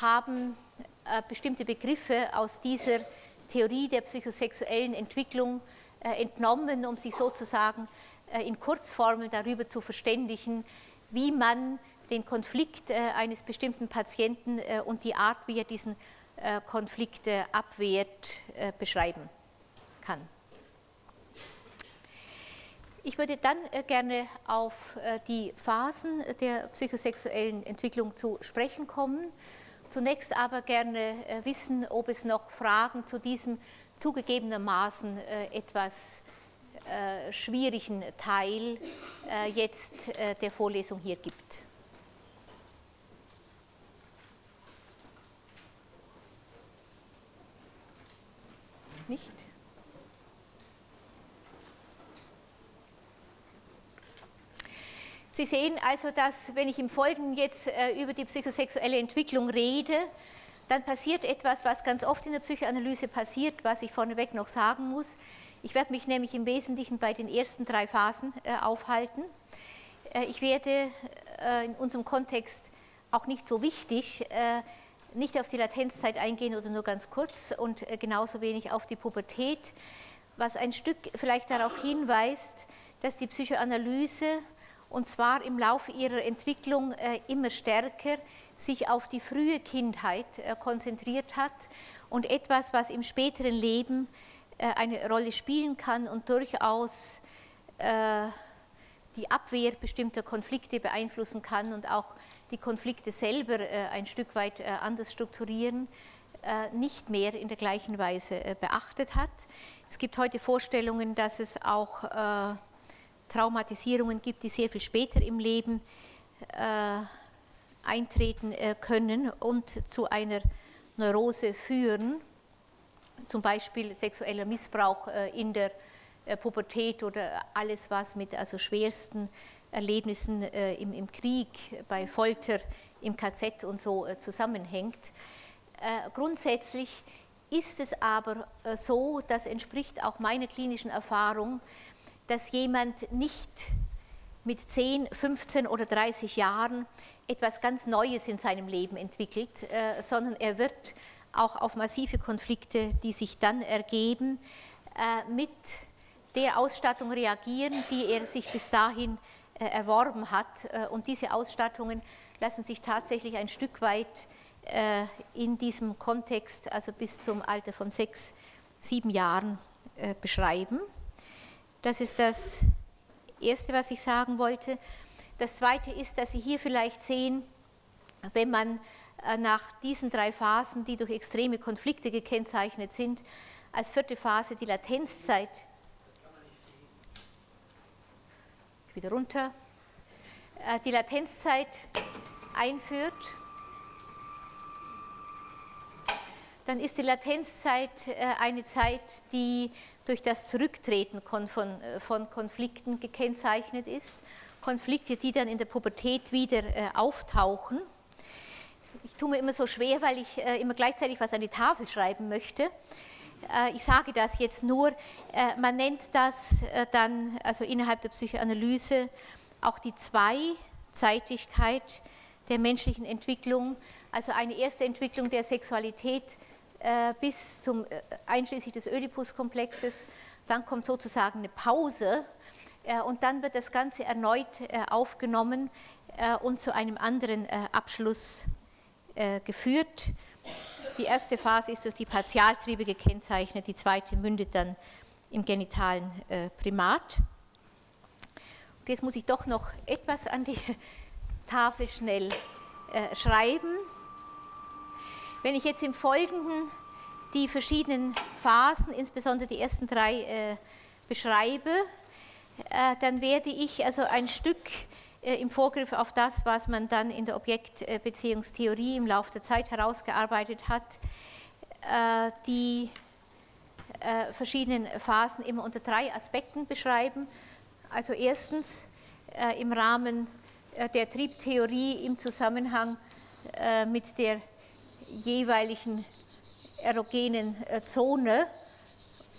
haben äh, bestimmte Begriffe aus dieser Theorie der psychosexuellen Entwicklung äh, entnommen, um sich sozusagen äh, in Kurzformel darüber zu verständigen, wie man den Konflikt äh, eines bestimmten Patienten und die Art, wie er diesen Konflikt abwehrt, beschreiben kann. Ich würde dann gerne auf die Phasen der psychosexuellen Entwicklung zu sprechen kommen. Zunächst aber gerne wissen, ob es noch Fragen zu diesem zugegebenermaßen äh, etwas äh, schwierigen Teil äh, jetzt der Vorlesung hier gibt. Nicht? Sie sehen also, dass wenn ich im Folgenden jetzt über die psychosexuelle Entwicklung rede, dann passiert etwas, was ganz oft in der Psychoanalyse passiert, was ich vorneweg noch sagen muss. Ich werde mich nämlich im Wesentlichen bei den ersten drei Phasen äh, aufhalten. Äh, ich werde äh, in unserem Kontext auch nicht so wichtig, äh, nicht auf die Latenzzeit eingehen oder nur ganz kurz und äh, genauso wenig auf die Pubertät, was ein Stück vielleicht darauf hinweist, dass die Psychoanalyse und zwar im Laufe ihrer Entwicklung äh, immer stärker sich auf die frühe Kindheit äh, konzentriert hat und etwas, was im späteren Leben äh, eine Rolle spielen kann und durchaus äh, die Abwehr bestimmter Konflikte beeinflussen kann und auch die Konflikte selber ein Stück weit anders strukturieren, nicht mehr in der gleichen Weise beachtet hat. Es gibt heute Vorstellungen, dass es auch Traumatisierungen gibt, die sehr viel später im Leben eintreten äh, können und zu einer Neurose führen, zum Beispiel sexueller Missbrauch äh, in der äh, Pubertät oder alles, was mit also schwersten Erlebnissen im, im Krieg, bei Folter, im KZ und so zusammenhängt. Grundsätzlich ist es aber so, das entspricht auch meiner klinischen Erfahrung, dass jemand nicht mit 10, 15 oder 30 Jahren etwas ganz Neues in seinem Leben entwickelt, äh, sondern er wird auch auf massive Konflikte, die sich dann ergeben, äh, mit der Ausstattung reagieren, die er sich bis dahin äh, erworben hat. Und diese Ausstattungen lassen sich tatsächlich ein Stück weit in diesem Kontext, also bis zum Alter von sechs, sieben Jahren, beschreiben. Das ist das Erste, was ich sagen wollte. Das Zweite ist, dass Sie hier vielleicht sehen, wenn man äh, nach diesen drei Phasen, die durch extreme Konflikte gekennzeichnet sind, als vierte Phase die Latenzzeit. Wieder runter, äh, die Latenzzeit einführt, dann ist die Latenzzeit äh, eine Zeit, die durch das Zurücktreten von Konflikten gekennzeichnet ist. Konflikte, die dann in der Pubertät wieder äh, auftauchen. Ich tue mir immer so schwer, weil ich äh, immer gleichzeitig was an die Tafel schreiben möchte. Äh, ich sage das jetzt nur, man nennt das dann, also innerhalb der Psychoanalyse, auch die Zweizeitigkeit der menschlichen Entwicklung, also eine erste Entwicklung der Sexualität bis zum einschließlich des Oedipus-Komplexes, dann kommt sozusagen eine Pause und dann wird das Ganze erneut äh, aufgenommen und zu einem anderen Abschluss geführt. Die erste Phase ist durch die Partialtriebe gekennzeichnet, die zweite mündet dann im genitalen Primat. Jetzt muss ich doch noch etwas an die Tafel schnell schreiben. Wenn ich jetzt im Folgenden die verschiedenen Phasen, insbesondere die ersten drei, äh, beschreibe, äh, dann werde ich also ein Stück äh, im Vorgriff auf das, was man dann in der Objektbeziehungstheorie im Laufe der Zeit herausgearbeitet hat, äh, die äh, verschiedenen Phasen immer unter drei Aspekten beschreiben. Also erstens äh, im Rahmen der Triebtheorie im Zusammenhang mit der jeweiligen erogenen äh, Zone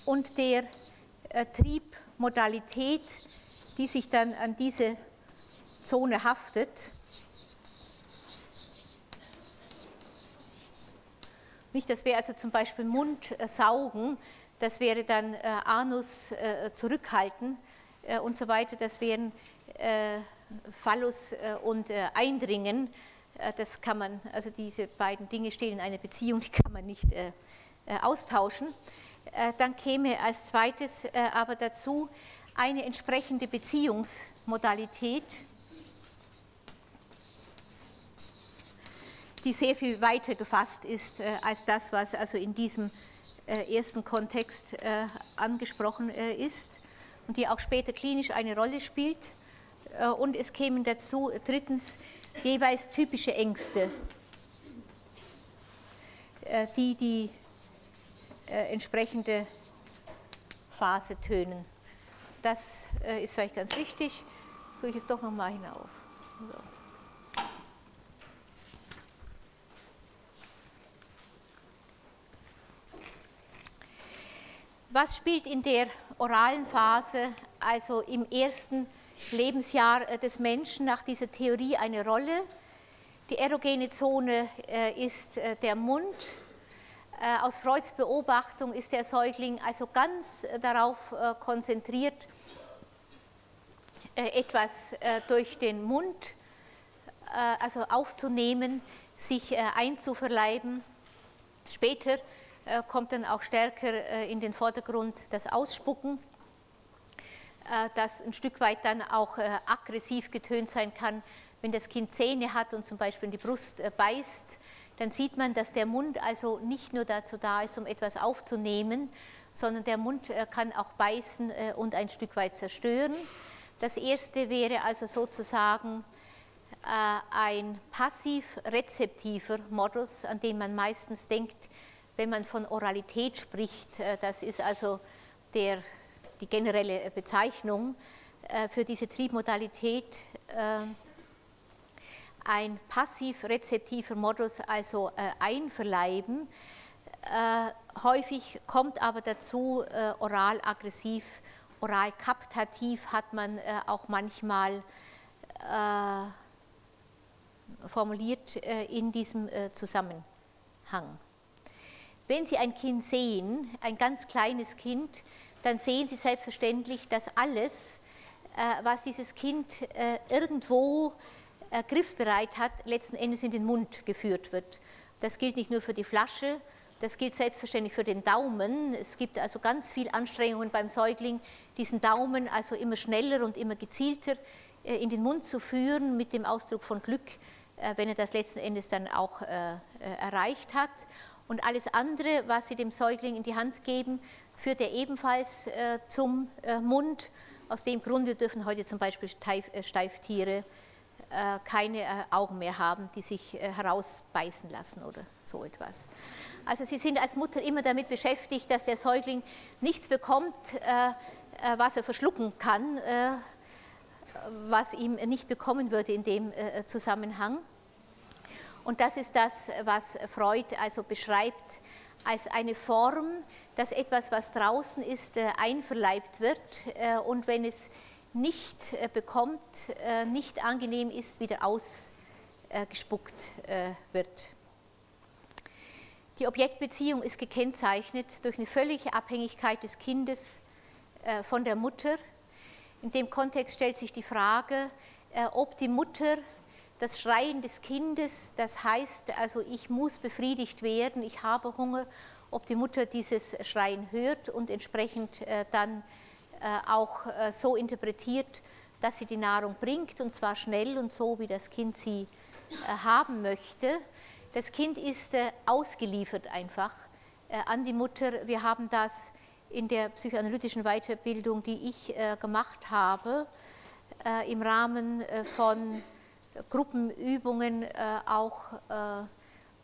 und der äh, Triebmodalität, die sich dann an diese Zone haftet. Nicht, das wäre also zum Beispiel Mundsaugen, das wäre dann äh, Anus äh, zurückhalten äh, und so weiter, das wären äh, Phallus und Eindringen. Äh, das kann man, also diese beiden Dinge stehen in einer Beziehung, die kann man nicht äh, äh, austauschen. Dann käme als zweites aber dazu eine entsprechende Beziehungsmodalität, die sehr viel weiter gefasst ist als das, was also in diesem ersten Kontext angesprochen ist und die auch später klinisch eine Rolle spielt. Und es kämen dazu drittens jeweils typische Ängste, äh, die die äh, entsprechende Phase tönen. Das äh, ist vielleicht ganz wichtig. Tue ich es doch nochmal hinauf. So. Was spielt in der oralen Phase, also im ersten Lebensjahr äh, des Menschen nach dieser Theorie eine Rolle. Die erogene Zone äh, ist äh, der Mund. Aus Freuds Beobachtung ist der Säugling also ganz darauf konzentriert, etwas durch den Mund also aufzunehmen, sich einzuverleiben. Später kommt dann auch stärker in den Vordergrund das Ausspucken. Äh, das ein Stück weit dann auch äh, aggressiv getönt sein kann. Wenn das Kind Zähne hat und zum Beispiel in die Brust äh, beißt, dann sieht man, dass der Mund also nicht nur dazu da ist, um etwas aufzunehmen, sondern der Mund kann auch beißen und ein Stück weit zerstören. Das erste wäre also sozusagen ein passiv-rezeptiver Modus, an den man meistens denkt, wenn man von Oralität spricht. Das ist also der die generelle Bezeichnung äh, für diese Triebmodalität äh, ein passiv-rezeptiver Modus, also äh, einverleiben. Häufig kommt aber dazu oral-aggressiv, oral-kaptativ hat man auch manchmal formuliert in diesem Zusammenhang. Wenn Sie ein Kind sehen, ein ganz kleines Kind, dann sehen Sie selbstverständlich, dass alles, äh, was dieses Kind äh, irgendwo äh, griffbereit hat, letzten Endes in den Mund geführt wird. Das gilt nicht nur für die Flasche, das gilt selbstverständlich für den Daumen. Es gibt also ganz viel Anstrengungen beim Säugling, diesen Daumen also immer schneller und immer gezielter in den Mund zu führen, mit dem Ausdruck von Glück, wenn er das letzten Endes dann auch erreicht hat. Und alles andere, was Sie dem Säugling in die Hand geben, führt er ebenfalls äh, zum äh, Mund. Aus dem Grunde dürfen heute zum Beispiel äh, Steiftiere keine Augen mehr haben, die sich herausbeißen lassen oder so etwas. Also Sie sind als Mutter immer damit beschäftigt, dass der Säugling nichts bekommt, was er verschlucken kann, was ihm nicht bekommen würde in dem Zusammenhang. Und das ist das, was Freud also beschreibt als eine Form, dass etwas, was draußen ist, äh, einverleibt wird äh, und wenn es nicht äh, bekommt, nicht angenehm ist, wieder ausgespuckt wird. Die Objektbeziehung ist gekennzeichnet durch eine völlige Abhängigkeit des Kindes von der Mutter. In dem Kontext stellt sich die Frage, ob die Mutter das Schreien des Kindes, das heißt also, ich muss befriedigt werden, ich habe Hunger, ob die Mutter dieses Schreien hört und entsprechend äh, dann äh, auch äh, so interpretiert, dass sie die Nahrung bringt und zwar schnell und so, wie das Kind sie haben möchte. Das Kind ist ausgeliefert einfach an die Mutter. Wir haben das in der psychoanalytischen Weiterbildung, die ich gemacht habe, im Rahmen von Gruppenübungen auch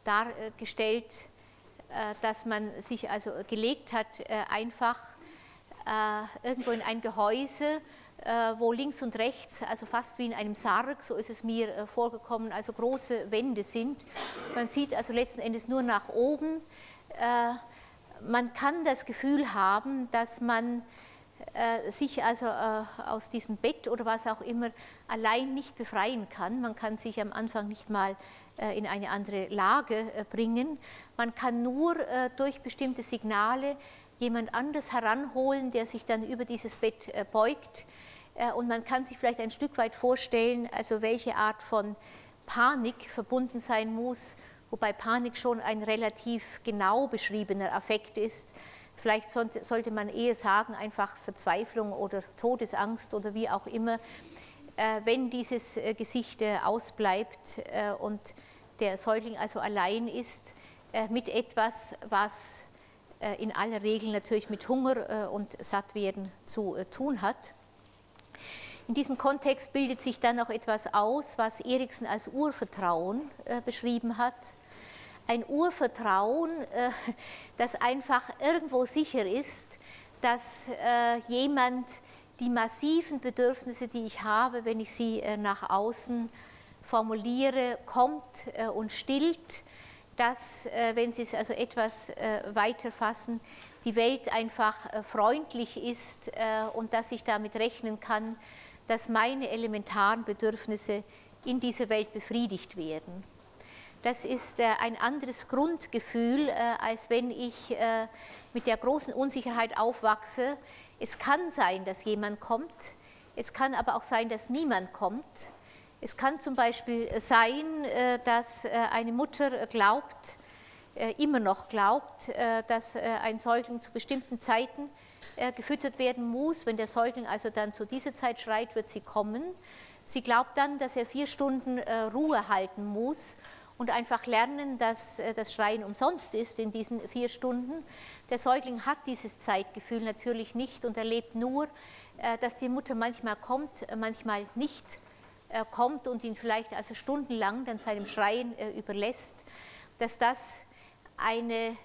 dargestellt, dass man sich also gelegt hat, einfach irgendwo in ein Gehäuse, wo links und rechts, also fast wie in einem Sarg, so ist es mir vorgekommen, also große Wände sind. Man sieht also letzten Endes nur nach oben. Man kann das Gefühl haben, dass man äh, sich also äh, aus diesem Bett oder was auch immer allein nicht befreien kann. Man kann sich am Anfang nicht mal äh, in eine andere Lage bringen. Man kann nur durch bestimmte Signale jemand anders heranholen, der sich dann über dieses Bett beugt. Und man kann sich vielleicht ein Stück weit vorstellen, also welche Art von Panik verbunden sein muss, wobei Panik schon ein relativ genau beschriebener Affekt ist Vielleicht sollte man eher sagen, einfach Verzweiflung oder Todesangst oder wie auch immer, äh, wenn dieses äh, Gesicht äh, ausbleibt und der Säugling also allein ist mit etwas, was in aller Regel natürlich mit Hunger und Sattwerden zu tun hat. In diesem Kontext bildet sich dann auch etwas aus, was Eriksen als Urvertrauen beschrieben hat ein Urvertrauen, äh, das einfach irgendwo sicher ist, dass äh, jemand die massiven Bedürfnisse, die ich habe, wenn ich sie äh, nach außen formuliere, kommt und stillt, dass, wenn Sie es also etwas weiter fassen, die Welt einfach freundlich ist und dass ich damit rechnen kann, dass meine elementaren Bedürfnisse in dieser Welt befriedigt werden. Das ist äh, ein anderes Grundgefühl, äh, als wenn ich äh, mit der großen Unsicherheit aufwachse. Es kann sein, dass jemand kommt, es kann aber auch sein, dass niemand kommt. Es kann zum Beispiel sein, dass eine Mutter glaubt, immer noch glaubt, dass ein Säugling zu bestimmten Zeiten gefüttert werden muss. Wenn der Säugling also dann zu dieser Zeit schreit, wird sie kommen. Sie glaubt dann, dass er vier Stunden Ruhe halten muss und einfach lernen, dass äh, das Schreien umsonst ist in diesen vier Stunden. Der Säugling hat dieses Zeitgefühl natürlich nicht und erlebt nur, äh, dass die Mutter manchmal kommt, manchmal nicht äh, kommt und ihn vielleicht also stundenlang dann seinem Schreien überlässt, dass das eine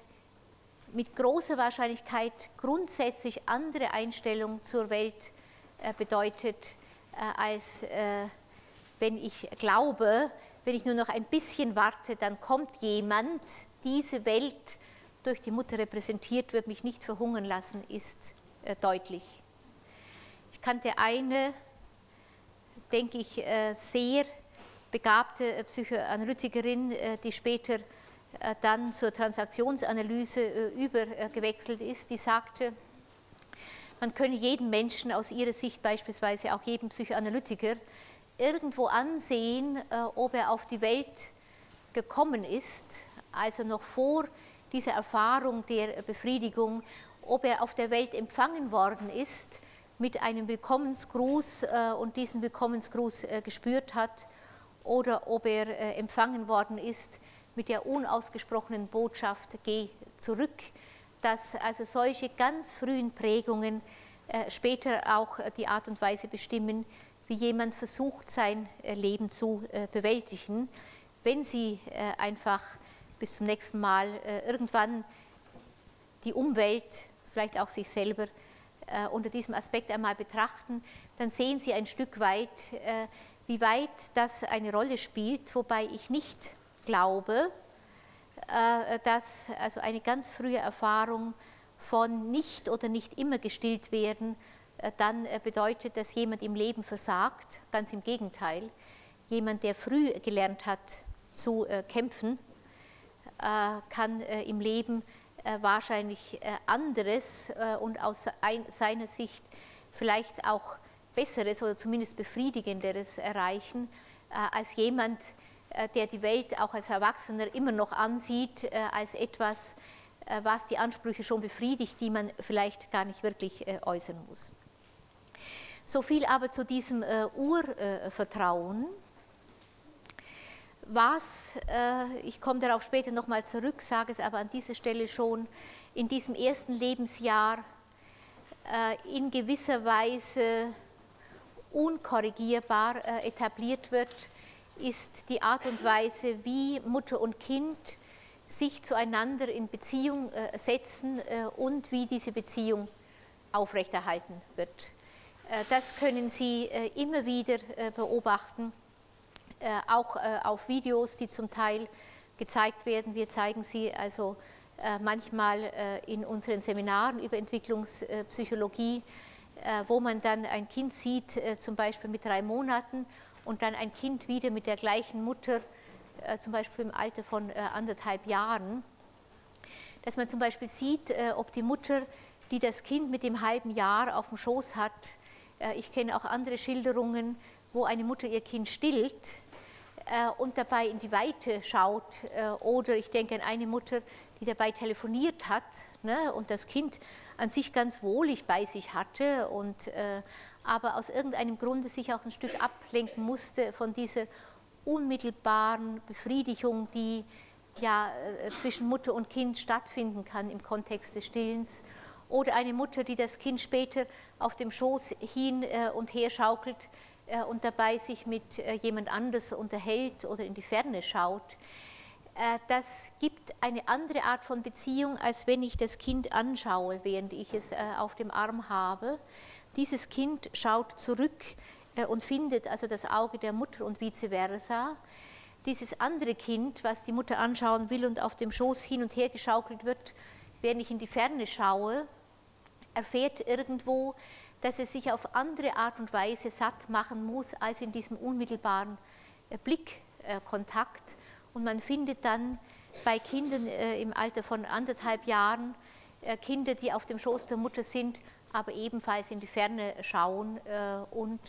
mit großer Wahrscheinlichkeit grundsätzlich andere Einstellung zur Welt bedeutet, als wenn ich glaube, wenn ich nur noch ein bisschen warte, dann kommt jemand, diese Welt durch die Mutter repräsentiert wird, mich nicht verhungern lassen, ist äh, deutlich. Ich kannte eine, denke ich, äh, sehr begabte äh, Psychoanalytikerin, äh, die später dann zur Transaktionsanalyse übergewechselt ist, die sagte, man könne jeden Menschen aus ihrer Sicht beispielsweise auch jedem Psychoanalytiker irgendwo ansehen, ob er auf die Welt gekommen ist, also noch vor dieser Erfahrung der Befriedigung, ob er auf der Welt empfangen worden ist mit einem Willkommensgruß äh, und diesen Willkommensgruß äh, gespürt hat oder ob er empfangen worden ist mit der unausgesprochenen Botschaft, geh zurück, dass also solche ganz frühen Prägungen später auch die Art und Weise bestimmen, wie jemand versucht, sein äh, Leben zu äh, bewältigen, wenn sie äh, einfach bis zum nächsten Mal irgendwann die Umwelt, vielleicht auch sich selber unter diesem Aspekt einmal betrachten, dann sehen sie ein Stück weit, wie weit das eine Rolle spielt, wobei ich nicht glaube, dass also eine ganz frühe Erfahrung von nicht oder nicht immer gestillt werden äh, dann äh, bedeutet das jemand im Leben versagt. Ganz im Gegenteil. Jemand, der früh gelernt hat zu äh, kämpfen, kann im Leben wahrscheinlich anderes und aus seiner Sicht vielleicht auch besseres oder zumindest befriedigenderes erreichen, als jemand, der die Welt auch als Erwachsener immer noch ansieht, als etwas, was die Ansprüche schon befriedigt, die man vielleicht gar nicht wirklich äußern muss. So viel aber zu diesem Urvertrauen was, äh, ich komme darauf später nochmal zurück, sage es aber an dieser Stelle schon, in diesem ersten Lebensjahr äh, in gewisser Weise unkorrigierbar äh, etabliert wird, ist die Art und Weise, wie Mutter und Kind sich zueinander in Beziehung setzen und wie diese Beziehung aufrechterhalten wird. Das können Sie immer wieder beobachten auch äh, auf Videos, die zum Teil gezeigt werden. Wir zeigen sie also äh, manchmal in unseren Seminaren über Entwicklungspsychologie, wo man dann ein Kind sieht, zum Beispiel mit drei Monaten und dann ein Kind wieder mit der gleichen Mutter, zum Beispiel im Alter von anderthalb Jahren, dass man zum Beispiel sieht, ob die Mutter, die das Kind mit dem halben Jahr auf dem Schoß hat, ich kenne auch andere Schilderungen, wo eine Mutter ihr Kind stillt, äh, und dabei in die Weite schaut. Äh, oder ich denke an eine Mutter, die dabei telefoniert hat ne, und das Kind an sich ganz wohlig bei sich hatte und äh, aber aus irgendeinem Grunde sich auch ein Stück ablenken musste von dieser unmittelbaren Befriedigung, die ja zwischen Mutter und Kind stattfinden kann im Kontext des Stillens. Oder eine Mutter, die das Kind später auf dem Schoß hin und her schaukelt, äh, und dabei sich mit äh, jemand anders unterhält oder in die Ferne schaut, äh, das gibt eine andere Art von Beziehung, als wenn ich das Kind anschaue, während ich es auf dem Arm habe. Dieses Kind schaut zurück und findet also das Auge der Mutter und vice versa. Dieses andere Kind, was die Mutter anschauen will und auf dem Schoß hin und her geschaukelt wird, während ich in die Ferne schaue, erfährt irgendwo, dass es sich auf andere Art und Weise satt machen muss als in diesem unmittelbaren äh, Blickkontakt. Und man findet dann bei Kindern äh, im Alter von anderthalb Jahren äh, Kinder, die auf dem Schoß der Mutter sind, aber ebenfalls in die Ferne schauen und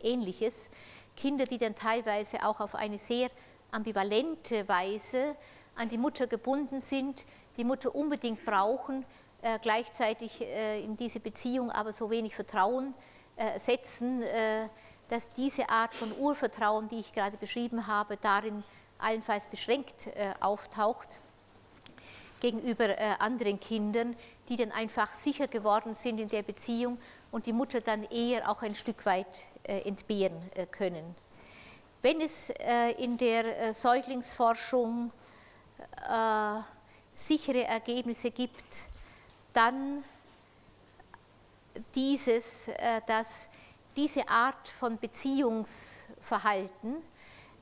ähnliches. Kinder, die dann teilweise auch auf eine sehr ambivalente Weise an die Mutter gebunden sind, die Mutter unbedingt brauchen, äh, gleichzeitig äh, in diese Beziehung aber so wenig Vertrauen äh, setzen, dass diese Art von Urvertrauen, die ich gerade beschrieben habe, darin allenfalls beschränkt auftaucht gegenüber anderen Kindern, die dann einfach sicher geworden sind in der Beziehung und die Mutter dann eher auch ein Stück weit entbehren können. Wenn es in der Säuglingsforschung sichere Ergebnisse gibt, dann dieses, äh, dass diese Art von Beziehungsverhalten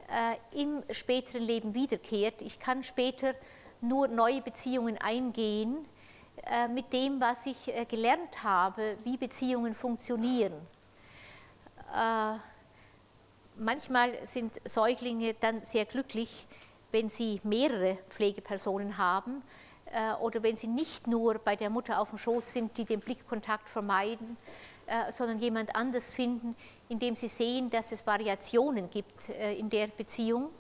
äh, im späteren Leben wiederkehrt. Ich kann später nur neue Beziehungen eingehen äh, mit dem, was ich gelernt habe, wie Beziehungen funktionieren. Manchmal sind Säuglinge dann sehr glücklich, wenn sie mehrere Pflegepersonen haben, oder wenn sie nicht nur bei der Mutter auf dem Schoß sind, die den Blickkontakt vermeiden, äh, sondern jemand anders finden, indem sie sehen, dass es Variationen gibt äh, in der Beziehung.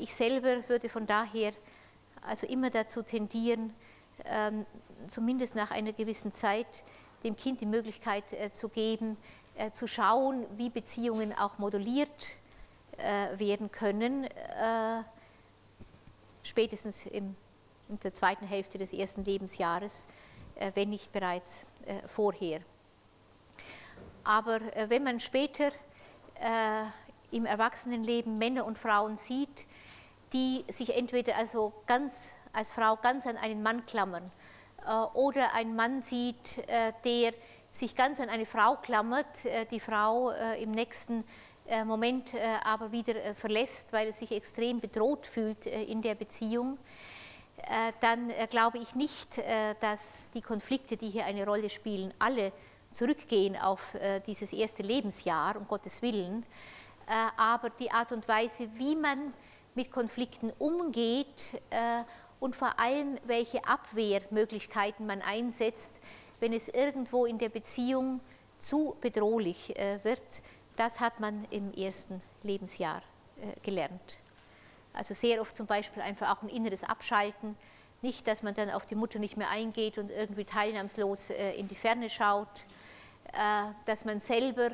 Ich selber würde von daher also immer dazu tendieren, ähm, zumindest nach einer gewissen Zeit dem Kind die Möglichkeit zu geben, zu schauen, wie Beziehungen auch moduliert werden können, spätestens im in der zweiten Hälfte des ersten Lebensjahres, äh, wenn nicht bereits äh, vorher. Aber äh, wenn man später im Erwachsenenleben Männer und Frauen sieht, die sich entweder also ganz als Frau ganz an einen Mann klammern oder ein Mann sieht, der sich ganz an eine Frau klammert, die Frau im nächsten Moment aber wieder verlässt, weil er sich extrem bedroht fühlt in der Beziehung, dann äh, glaube ich nicht, äh, dass die Konflikte, die hier eine Rolle spielen, alle zurückgehen auf dieses erste Lebensjahr, um Gottes Willen. Aber die Art und Weise, wie man mit Konflikten umgeht und vor allem, welche Abwehrmöglichkeiten man einsetzt, wenn es irgendwo in der Beziehung zu bedrohlich wird, das hat man im ersten Lebensjahr gelernt. Also sehr oft zum Beispiel einfach auch ein inneres Abschalten, nicht, dass man dann auf die Mutter nicht mehr eingeht und irgendwie teilnahmslos in die Ferne schaut, dass man selber,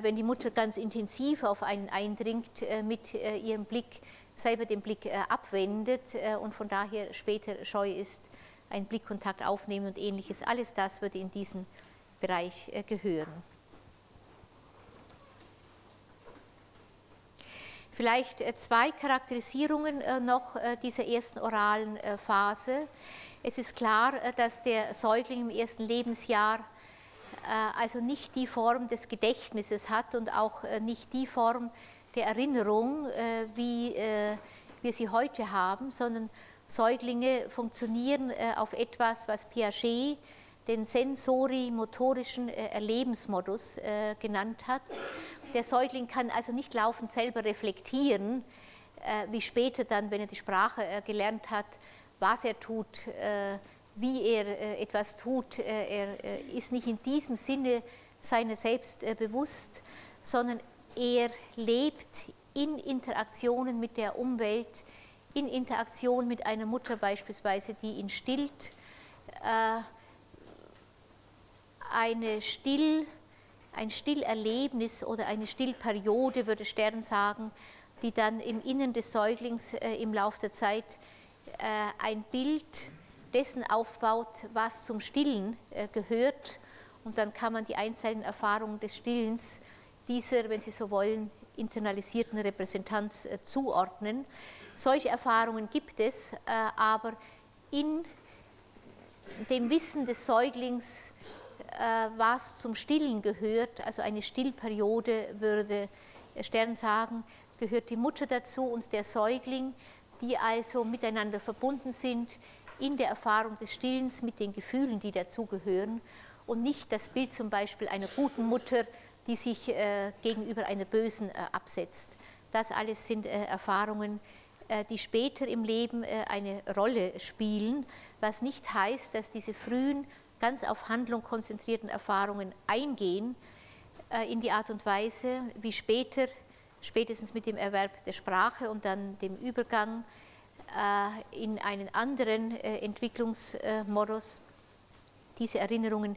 wenn die Mutter ganz intensiv auf einen eindringt, mit ihrem Blick selber den Blick abwendet und von daher später scheu ist, einen Blickkontakt aufnehmen und ähnliches. Alles das würde in diesen Bereich gehören. Vielleicht äh, zwei Charakterisierungen äh, noch äh, dieser ersten oralen Phase. Es ist klar, dass der Säugling im ersten Lebensjahr also nicht die Form des Gedächtnisses hat und auch nicht die Form der Erinnerung, wie wir sie heute haben, sondern Säuglinge funktionieren auf etwas, was Piaget den sensori-motorischen Erlebensmodus genannt hat. Der Säugling kann also nicht laufend selber reflektieren, äh, wie später dann, wenn er die Sprache äh, gelernt hat, was er tut, äh, wie er etwas tut. Er ist nicht in diesem Sinne seiner selbst bewusst, sondern er lebt in Interaktionen mit der Umwelt, in Interaktion mit einer Mutter beispielsweise, die ihn stillt. Eine still ein Stillerlebnis oder eine Stillperiode, würde Stern sagen, die dann im Innern des Säuglings äh, im Laufe der Zeit äh, ein Bild dessen aufbaut, was zum Stillen äh, gehört. Und dann kann man die einzelnen Erfahrungen des Stillens dieser, wenn Sie so wollen, internalisierten Repräsentanz äh, zuordnen. Solche Erfahrungen gibt es, äh, aber in dem Wissen des Säuglings was zum Stillen gehört, also eine Stillperiode, würde Stern sagen, gehört die Mutter dazu und der Säugling, die also miteinander verbunden sind in der Erfahrung des Stillens mit den Gefühlen, die dazugehören und nicht das Bild zum Beispiel einer guten Mutter, die sich äh, gegenüber einer bösen äh, absetzt. Das alles sind äh, Erfahrungen, äh, die später im Leben äh, eine Rolle spielen, was nicht heißt, dass diese frühen ganz auf Handlung konzentrierten Erfahrungen eingehen, äh, in die Art und Weise, wie später, spätestens mit dem Erwerb der Sprache und dann dem Übergang äh, in einen anderen äh, Entwicklungsmodus, diese Erinnerungen,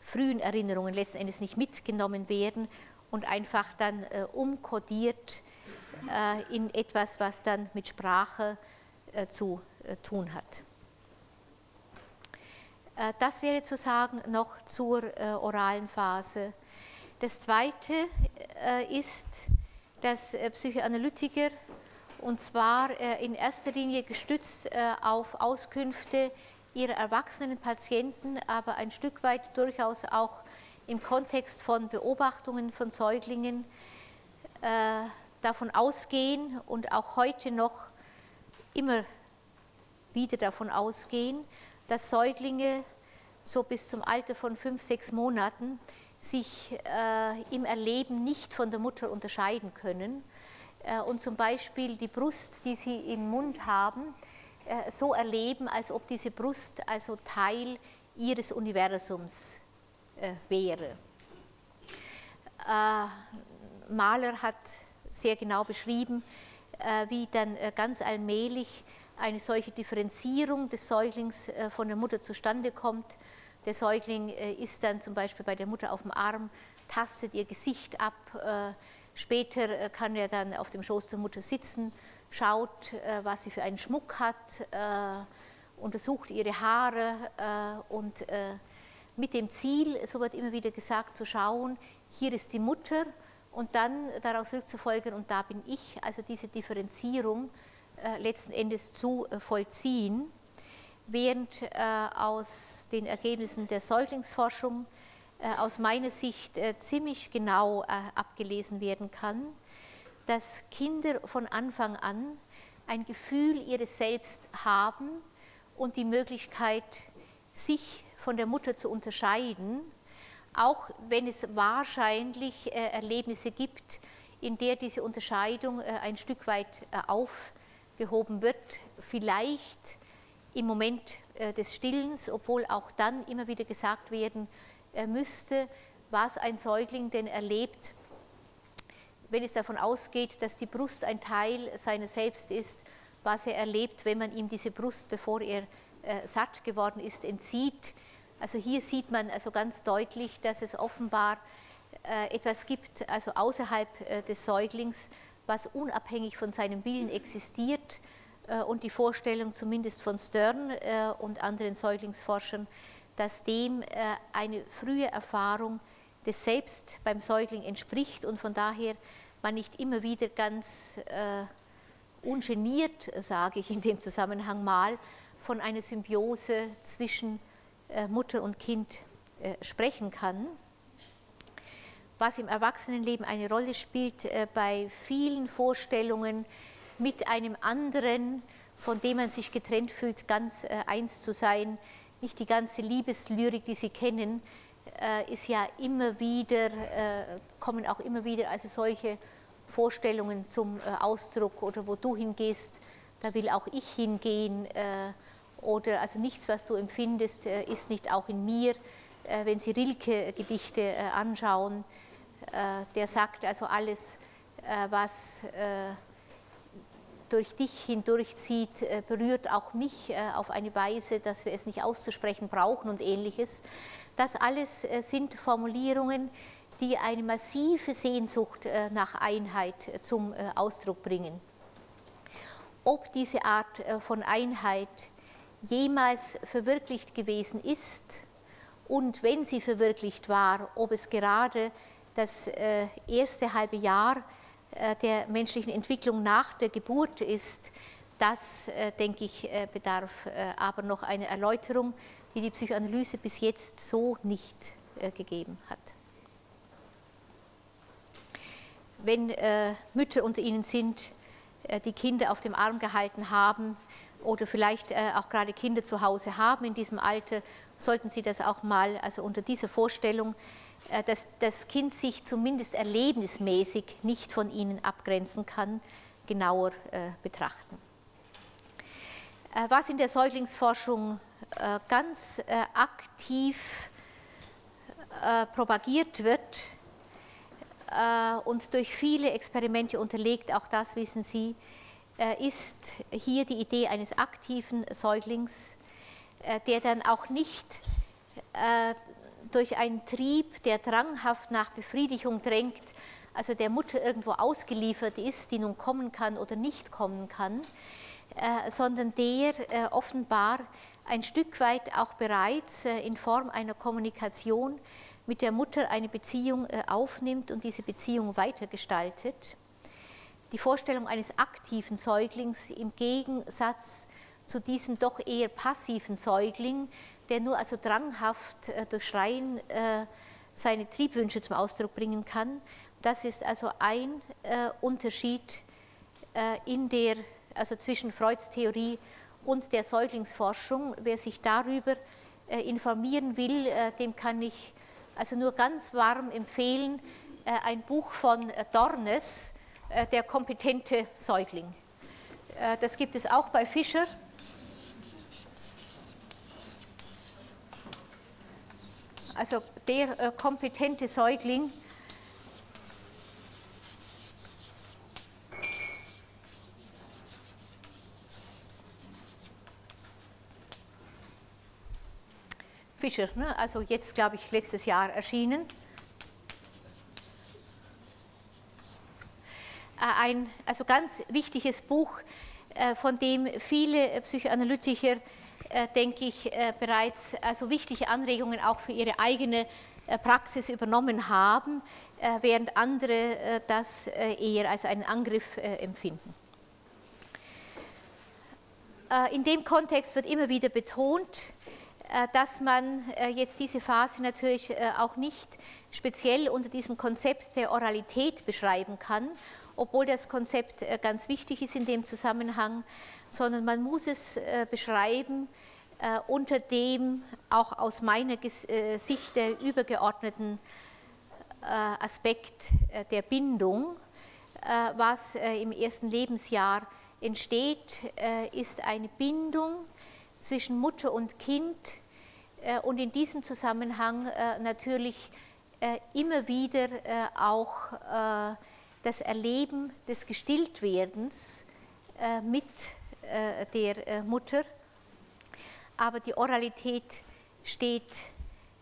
frühen Erinnerungen letzten Endes nicht mitgenommen werden und einfach dann umkodiert in etwas, was dann mit Sprache zu tun hat. Äh, das wäre zu sagen noch zur äh, oralen Phase. Das Zweite äh, ist, dass Psychoanalytiker, und zwar in erster Linie gestützt auf Auskünfte ihrer erwachsenen Patienten, aber ein Stück weit durchaus auch im Kontext von Beobachtungen von Säuglingen davon ausgehen und auch heute noch immer wieder davon ausgehen, dass Säuglinge so bis zum Alter von fünf, sechs Monaten sich äh, im Erleben nicht von der Mutter unterscheiden können äh, und zum Beispiel die Brust, die sie im Mund haben, äh, so erleben, als ob diese Brust also Teil ihres Universums äh, wäre. Äh, Mahler hat sehr genau beschrieben, äh, wie dann ganz allmählich eine solche Differenzierung des Säuglings äh, von der Mutter zustande kommt. Der Säugling äh, ist dann zum Beispiel bei der Mutter auf dem Arm, tastet ihr Gesicht ab. Äh, später kann er dann auf dem Schoß der Mutter sitzen, schaut, was sie für einen Schmuck hat, untersucht ihre Haare und mit dem Ziel, so wird immer wieder gesagt, zu schauen, hier ist die Mutter und dann daraus rückzufolgen und da bin ich, also diese Differenzierung letzten Endes zu äh, vollziehen, während äh, aus den Ergebnissen der Säuglingsforschung aus meiner Sicht ziemlich genau abgelesen werden kann, dass Kinder von Anfang an ein Gefühl ihres Selbst haben und die Möglichkeit, sich von der Mutter zu unterscheiden, auch wenn es wahrscheinlich Erlebnisse gibt, in der diese Unterscheidung ein Stück weit auf gehoben wird, vielleicht im Moment äh, des Stillens, obwohl auch dann immer wieder gesagt werden müsste, was ein Säugling denn erlebt, wenn es davon ausgeht, dass die Brust ein Teil seiner selbst ist, was er erlebt, wenn man ihm diese Brust, bevor er äh, satt geworden ist, entzieht. Also hier sieht man also ganz deutlich, dass es offenbar äh, etwas gibt, also außerhalb äh, des Säuglings, was unabhängig von seinem Willen existiert. Äh, und die Vorstellung zumindest von Stern äh, und anderen Säuglingsforschern, dass dem äh, eine frühe Erfahrung des Selbst beim Säugling entspricht und von daher man nicht immer wieder ganz ungeniert, sage ich in dem Zusammenhang mal, von einer Symbiose zwischen Mutter und Kind sprechen kann. Was im Erwachsenenleben eine Rolle spielt, bei vielen Vorstellungen mit einem anderen, von dem man sich getrennt fühlt, ganz eins zu sein, nicht die ganze Liebeslyrik, die Sie kennen, äh, ist ja immer wieder, äh, kommen auch immer wieder also solche Vorstellungen zum äh, Ausdruck oder wo du hingehst, da will auch ich hingehen oder also nichts, was du empfindest, ist nicht auch in mir. Wenn Sie Rilke-Gedichte anschauen, der sagt also alles, was durch dich hindurchzieht, äh, berührt auch mich äh, auf eine Weise, dass wir es nicht auszusprechen brauchen und ähnliches. Das alles äh, sind Formulierungen, die eine massive Sehnsucht nach Einheit zum Ausdruck bringen. Ob diese Art von Einheit jemals verwirklicht gewesen ist und wenn sie verwirklicht war, ob es gerade das erste halbe Jahr äh, der menschlichen Entwicklung nach der Geburt ist, das, äh, denke ich, äh, bedarf aber noch einer Erläuterung, die die Psychoanalyse bis jetzt so nicht gegeben hat. Wenn Mütter unter Ihnen sind, die Kinder auf dem Arm gehalten haben oder vielleicht auch gerade Kinder zu Hause haben in diesem Alter, sollten Sie das auch mal, also unter dieser Vorstellung, äh, dass das Kind sich zumindest erlebnismäßig nicht von ihnen abgrenzen kann, genauer äh, betrachten. Äh, was in der Säuglingsforschung ganz aktiv propagiert wird und durch viele Experimente unterlegt, auch das wissen Sie, ist hier die Idee eines aktiven Säuglings, der dann auch nicht durch einen Trieb, der dranghaft nach Befriedigung drängt, also der Mutter irgendwo ausgeliefert ist, die nun kommen kann oder nicht kommen kann, äh, sondern der äh, offenbar ein Stück weit auch bereits äh, in Form einer Kommunikation mit der Mutter eine Beziehung aufnimmt und diese Beziehung weitergestaltet. Die Vorstellung eines aktiven Säuglings im Gegensatz zu diesem doch eher passiven Säugling, der nur also dranghaft äh, durch Schreien äh, seine Triebwünsche zum Ausdruck bringen kann. Das ist also ein äh, Unterschied in der, also zwischen Freuds Theorie und der Säuglingsforschung. Wer sich darüber informieren will, dem kann ich also nur ganz warm empfehlen, ein Buch von Dornes, Der kompetente Säugling. Das gibt es auch bei Fischer also der äh, kompetente Säugling, Fischer, ne? also jetzt glaube ich letztes Jahr erschienen. Äh, ein also ganz wichtiges Buch, äh, von dem viele Psychoanalytiker denke ich, äh, bereits also wichtige Anregungen auch für ihre eigene äh, Praxis übernommen haben, während andere das eher als einen Angriff empfinden. In dem Kontext wird immer wieder betont, dass man jetzt diese Phase natürlich auch nicht speziell unter diesem Konzept der Oralität beschreiben kann, obwohl das Konzept ganz wichtig ist in dem Zusammenhang, sondern man muss es beschreiben äh, unter dem auch aus meiner äh, Sicht der übergeordneten äh, Aspekt der Bindung, was im ersten Lebensjahr entsteht, ist eine Bindung zwischen Mutter und Kind und in diesem Zusammenhang natürlich immer wieder auch das Erleben des Gestilltwerdens mit der Mutter. Aber die Oralität steht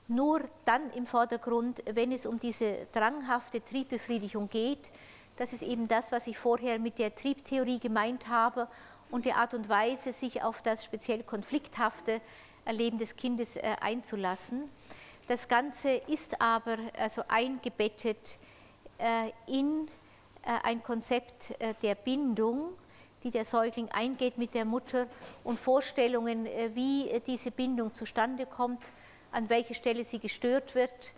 nur dann im Vordergrund, wenn es um diese dranghafte Triebbefriedigung geht. Das ist eben das, was ich vorher mit der Triebtheorie gemeint habe und die Art und Weise, sich auf das speziell konflikthafte Erleben des Kindes äh, einzulassen. Das Ganze ist aber also eingebettet äh, in äh, ein Konzept der Bindung, die der Säugling eingeht mit der Mutter und Vorstellungen, wie diese Bindung zustande kommt, an welche Stelle sie gestört wird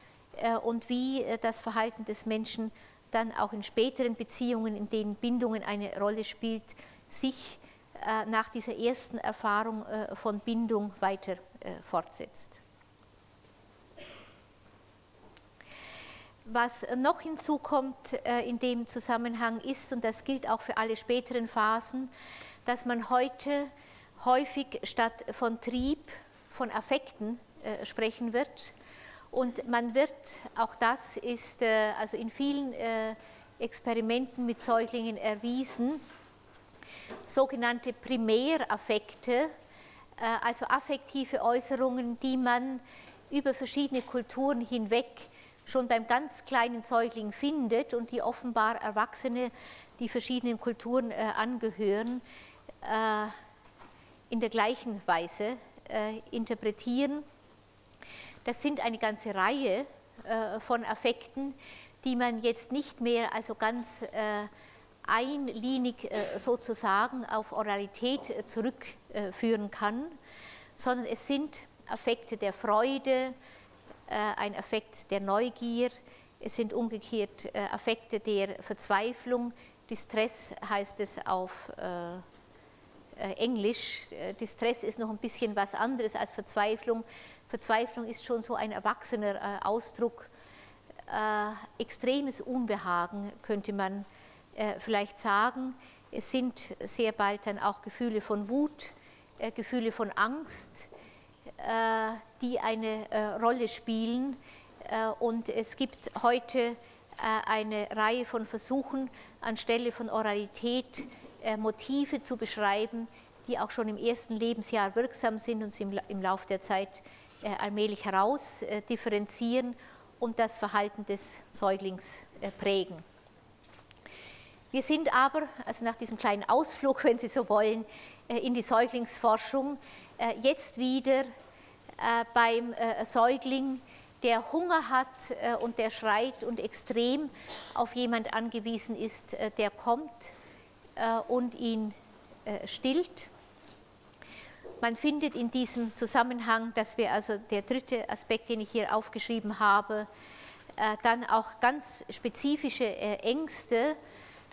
und wie das Verhalten des Menschen dann auch in späteren Beziehungen, in denen Bindungen eine Rolle spielt, sich äh, nach dieser ersten Erfahrung äh, von Bindung weiter äh, fortsetzt. Was noch hinzukommt in dem Zusammenhang ist, und das gilt auch für alle späteren Phasen, dass man heute häufig statt von Trieb, von Affekten sprechen wird. Und man wird, auch das ist also in vielen Experimenten mit Säuglingen erwiesen, sogenannte Primäraffekte, äh, also affektive Äußerungen, die man über verschiedene Kulturen hinweg schon beim ganz kleinen Säugling findet und die offenbar Erwachsene, die verschiedenen Kulturen äh, angehören, äh, in der gleichen Weise interpretieren. Das sind eine ganze Reihe von Affekten, die man jetzt nicht mehr also ganz einlinig äh, sozusagen auf Oralität äh, zurückführen kann, sondern es sind Affekte der Freude, äh, ein Affekt der Neugier, es sind umgekehrt Affekte der Verzweiflung. Distress heißt es auf Englisch. Distress ist noch ein bisschen was anderes als Verzweiflung. Verzweiflung ist schon so ein erwachsener Ausdruck. Extremes Unbehagen könnte man äh, vielleicht sagen. Es sind sehr bald dann auch Gefühle von Wut, äh, Gefühle von Angst, äh, die eine Rolle spielen. Und es gibt heute eine Reihe von Versuchen, anstelle von Oralität Motive zu beschreiben, die auch schon im ersten Lebensjahr wirksam sind und sie im Laufe der Zeit allmählich heraus differenzieren und das Verhalten des Säuglings prägen. Wir sind aber, also nach diesem kleinen Ausflug, wenn Sie so wollen, äh, in die Säuglingsforschung, äh, jetzt wieder äh, beim Säugling, der Hunger hat und der schreit und extrem auf jemand angewiesen ist, der kommt und ihn stillt. Man findet in diesem Zusammenhang, das wäre also der dritte Aspekt, den ich hier aufgeschrieben habe, dann auch ganz spezifische Ängste,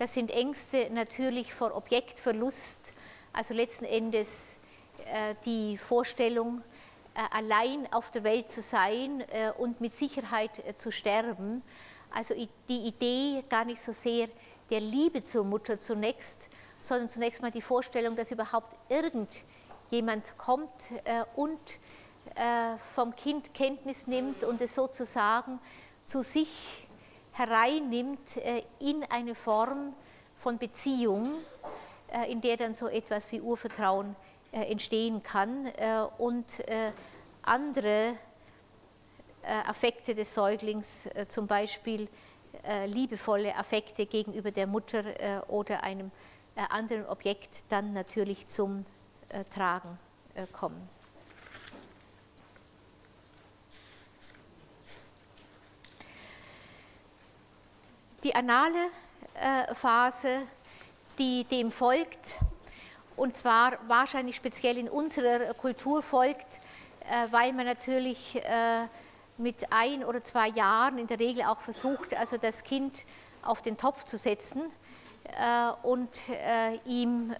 das sind Ängste natürlich vor Objektverlust, also letzten Endes äh, die Vorstellung, äh, allein auf der Welt zu sein äh, und mit Sicherheit zu sterben. Also die Idee gar nicht so sehr der Liebe zur Mutter zunächst, sondern zunächst mal die Vorstellung, dass überhaupt irgendjemand kommt und vom Kind Kenntnis nimmt und es sozusagen zu sich hereinnimmt äh, in eine Form von Beziehung, äh, in der dann so etwas wie Urvertrauen äh, entstehen kann und andere Affekte des Säuglings, zum Beispiel liebevolle Affekte gegenüber der Mutter oder einem anderen Objekt, dann natürlich zum Tragen kommen. die anale äh, Phase, die dem folgt, und zwar wahrscheinlich speziell in unserer Kultur folgt, äh, weil man natürlich äh, mit ein oder zwei Jahren in der Regel auch versucht, also das Kind auf den Topf zu setzen und ihm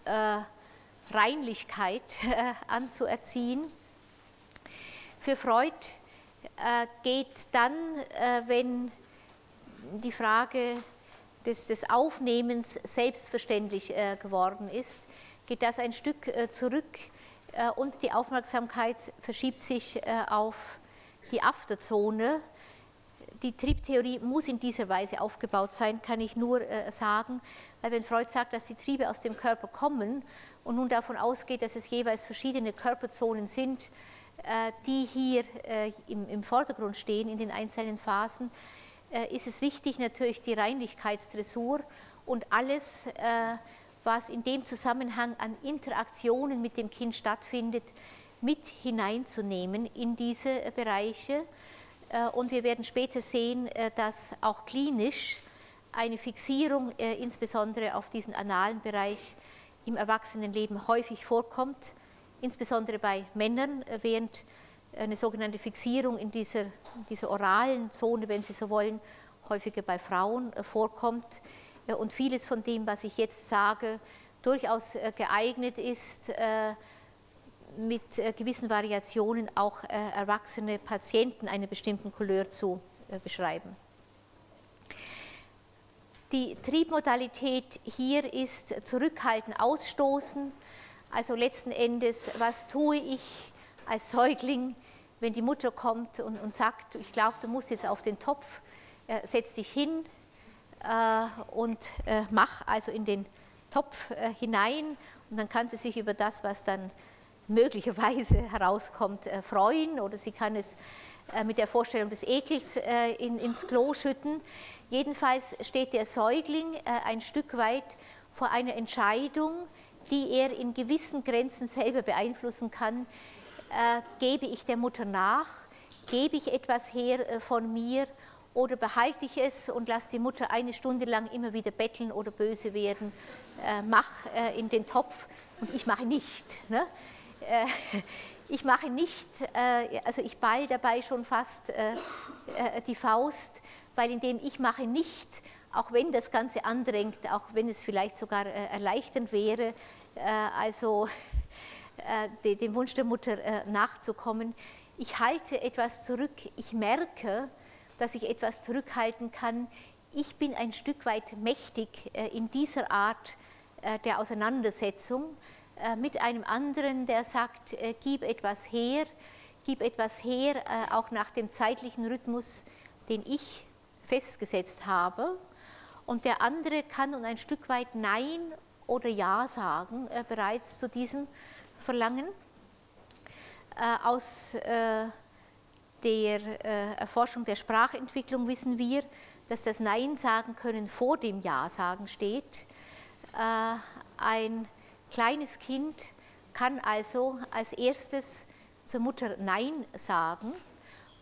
Reinlichkeit anzuerziehen. Für Freud geht dann, wenn die Frage des, des Aufnehmens selbstverständlich äh, geworden ist, geht das ein Stück äh, zurück äh, und die Aufmerksamkeit verschiebt sich auf die Afterzone. die Triebtheorie muss in dieser Weise aufgebaut sein, kann ich nur sagen, weil wenn Freud sagt, dass die Triebe aus dem Körper kommen und nun davon ausgeht, dass es jeweils verschiedene Körperzonen sind, die hier im Vordergrund stehen in den einzelnen Phasen, ist es wichtig natürlich die Reinlichkeitsdressur und alles, was in dem Zusammenhang an Interaktionen mit dem Kind stattfindet, mit hineinzunehmen in diese Bereiche. Äh, und wir werden später sehen, äh, dass auch klinisch eine Fixierung äh, insbesondere auf diesen analen Bereich im Erwachsenenleben häufig vorkommt, insbesondere bei Männern, während eine sogenannte Fixierung in dieser, dieser oralen Zone, wenn Sie so wollen, häufiger bei Frauen vorkommt und vieles von dem, was ich jetzt sage, durchaus geeignet ist, mit äh, gewissen Variationen auch äh, erwachsene Patienten einer bestimmten Couleur zu äh, beschreiben. Die Triebmodalität hier ist zurückhalten, ausstoßen. Also letzten Endes, was tue ich als Säugling, wenn die Mutter kommt und, und sagt, ich glaube, du musst jetzt auf den Topf, äh, setz dich hin äh, und äh, mach also in den Topf hinein und dann kann sie sich über das, was dann möglicherweise herauskommt, äh, freuen oder sie kann es äh, mit der Vorstellung des Ekels äh, in, ins Klo schütten. Jedenfalls steht der Säugling ein Stück weit vor einer Entscheidung, die er in gewissen Grenzen selber beeinflussen kann. Gebe ich der Mutter nach? Gebe ich etwas her von mir? Oder behalte ich es und lasse die Mutter eine Stunde lang immer wieder betteln oder böse werden? Mach in den Topf und ich mache nicht. Ne? Äh, ich mache nicht, äh, also ich ball dabei schon fast äh, die Faust, weil indem ich mache nicht, auch wenn das Ganze andrängt, auch wenn es vielleicht sogar erleichternd wäre, also dem Wunsch der Mutter nachzukommen, ich halte etwas zurück, ich merke, dass ich etwas zurückhalten kann, ich bin ein Stück weit mächtig in dieser Art der Auseinandersetzung äh, mit einem anderen, der sagt, äh, gib etwas her, gib etwas her, äh, auch nach dem zeitlichen Rhythmus, den ich festgesetzt habe. Und der andere kann nun ein Stück weit Nein oder Ja sagen bereits zu diesem Verlangen. Aus der Erforschung der Sprachentwicklung wissen wir, dass das Nein sagen können vor dem Ja sagen steht. Ein kleines Kind kann also als erstes zur Mutter Nein sagen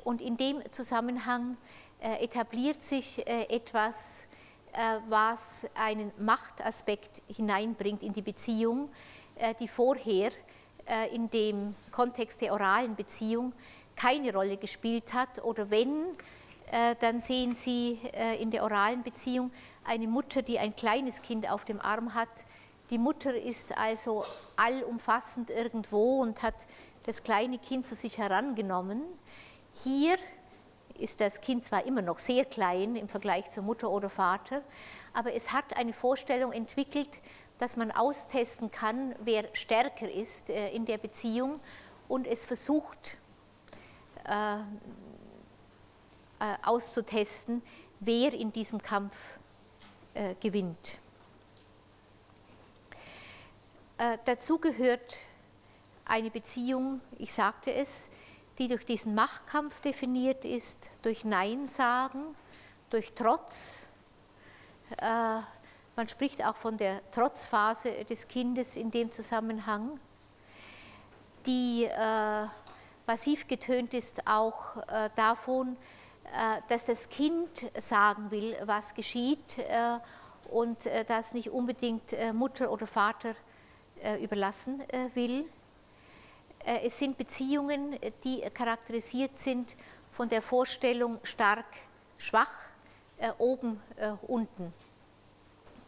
und in dem Zusammenhang äh, etabliert sich äh, etwas, äh, was einen Machtaspekt hineinbringt in die Beziehung, äh, die vorher äh, in dem Kontext der oralen Beziehung keine Rolle gespielt hat. Oder wenn, äh, dann sehen Sie in der oralen Beziehung eine Mutter, die ein kleines Kind auf dem Arm hat, die Mutter ist also allumfassend irgendwo und hat das kleine Kind zu sich herangenommen. Hier ist das Kind zwar immer noch sehr klein im Vergleich zur Mutter oder Vater, aber es hat eine Vorstellung entwickelt, dass man austesten kann, wer stärker ist äh, in der Beziehung. Und es versucht äh, äh, auszutesten, wer in diesem Kampf äh, gewinnt. Äh, dazu gehört eine Beziehung, ich sagte es, die durch diesen Machtkampf definiert ist, durch Nein sagen, durch Trotz. Äh, man spricht auch von der Trotzphase des Kindes in dem Zusammenhang, die äh, massiv getönt ist auch äh, davon, äh, dass das Kind sagen will, was geschieht äh, und dass nicht unbedingt Mutter oder Vater überlassen will. Es sind Beziehungen, die charakterisiert sind von der Vorstellung stark, schwach, oben, unten.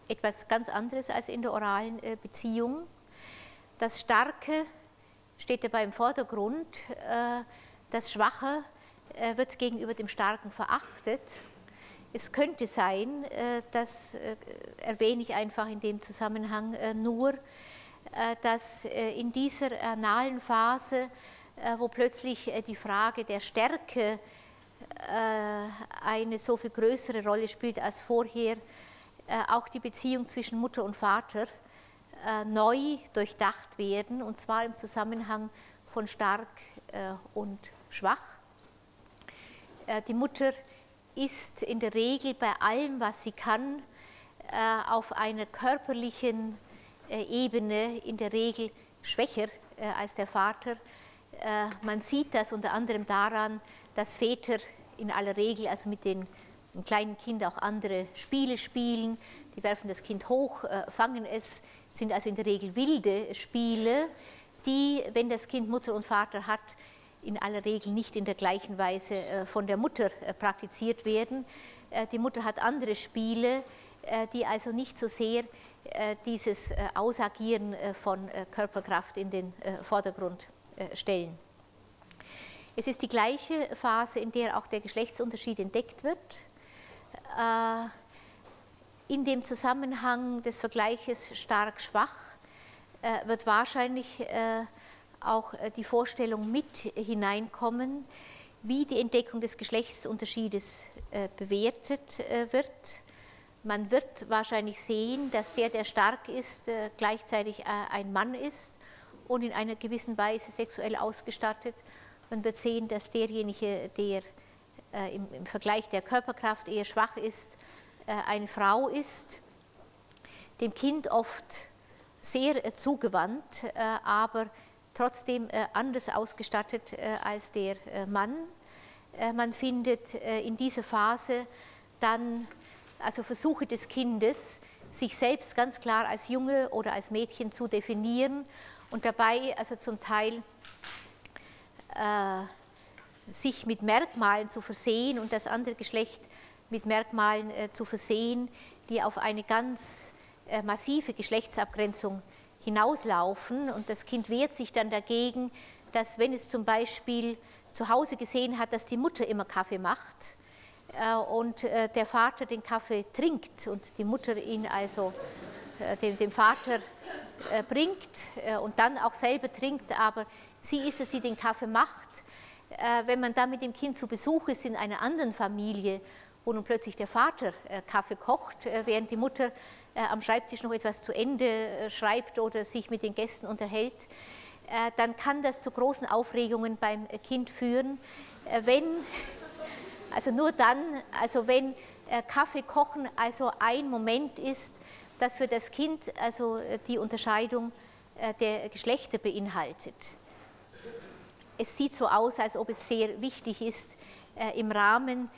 Etwas ganz anderes als in der oralen Beziehung. Das Starke steht dabei im Vordergrund, das Schwache wird gegenüber dem Starken verachtet. Es könnte sein, das erwähne ich einfach in dem Zusammenhang nur, äh, dass äh, in dieser analen Phase, äh, wo plötzlich die Frage der Stärke eine so viel größere Rolle spielt als vorher, auch die Beziehung zwischen Mutter und Vater neu durchdacht werden, und zwar im Zusammenhang von stark und schwach. Die Mutter ist in der Regel bei allem, was sie kann, auf einer körperlichen Ebene in der Regel schwächer als der Vater. Man sieht das unter anderem daran, dass Väter in aller Regel also mit den kleinen Kindern auch andere Spiele spielen. Die werfen das Kind hoch, äh, fangen es, sind also in der Regel wilde Spiele, die, wenn das Kind Mutter und Vater hat, in aller Regel nicht in der gleichen Weise äh, von der Mutter äh, praktiziert werden. Die Mutter hat andere Spiele, die also nicht so sehr dieses Ausagieren von Körperkraft in den Vordergrund stellen. Es ist die gleiche Phase, in der auch der Geschlechtsunterschied entdeckt wird. Äh, in dem Zusammenhang des Vergleiches stark-schwach äh, wird wahrscheinlich äh, auch die Vorstellung mit hineinkommen, wie die Entdeckung des Geschlechtsunterschiedes bewertet wird. Man wird wahrscheinlich sehen, dass der, der stark ist, gleichzeitig ein Mann ist und in einer gewissen Weise sexuell ausgestattet man wird sehen, dass derjenige, der äh, im, Vergleich der Körperkraft eher schwach ist, äh, eine Frau ist, dem Kind oft sehr äh, zugewandt, äh, aber trotzdem äh, anders ausgestattet äh, als der Mann. man findet in dieser Phase dann also Versuche des Kindes, sich selbst ganz klar als Junge oder als Mädchen zu definieren und dabei also zum Teil äh, sich mit Merkmalen zu versehen und das andere Geschlecht mit Merkmalen äh, zu versehen, die auf eine ganz äh, massive Geschlechtsabgrenzung hinauslaufen. Und das Kind wehrt sich dann dagegen, dass wenn es zum Beispiel zu Hause gesehen hat, dass die Mutter immer Kaffee macht äh, und der Vater den Kaffee trinkt und die Mutter ihn also dem, dem, Vater bringt und dann auch selber trinkt, aber Sie ist es, die den Kaffee macht. Wenn man dann mit dem Kind zu Besuch ist in einer anderen Familie, wo nun plötzlich der Vater äh, Kaffee kocht, äh, während die Mutter am Schreibtisch noch etwas zu Ende schreibt oder sich mit den Gästen unterhält, dann kann das zu großen Aufregungen beim Kind führen. Wenn, also nur dann, also wenn Kaffee kochen also ein Moment ist, das für das Kind also die Unterscheidung der Geschlechter beinhaltet es sieht so aus, als ob es sehr wichtig ist, äh, im Rahmen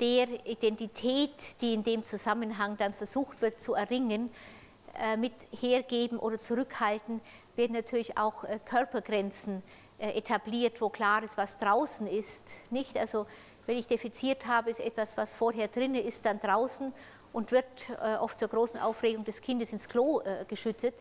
der Identität, die in dem Zusammenhang dann versucht wird zu erringen, äh, mit hergeben oder zurückhalten, werden natürlich auch äh, Körpergrenzen etabliert, wo klar ist, was draußen ist. Nicht? Also wenn ich defiziert habe, ist etwas, was vorher drin ist, dann draußen und wird oft zur großen Aufregung des Kindes ins Klo geschüttet,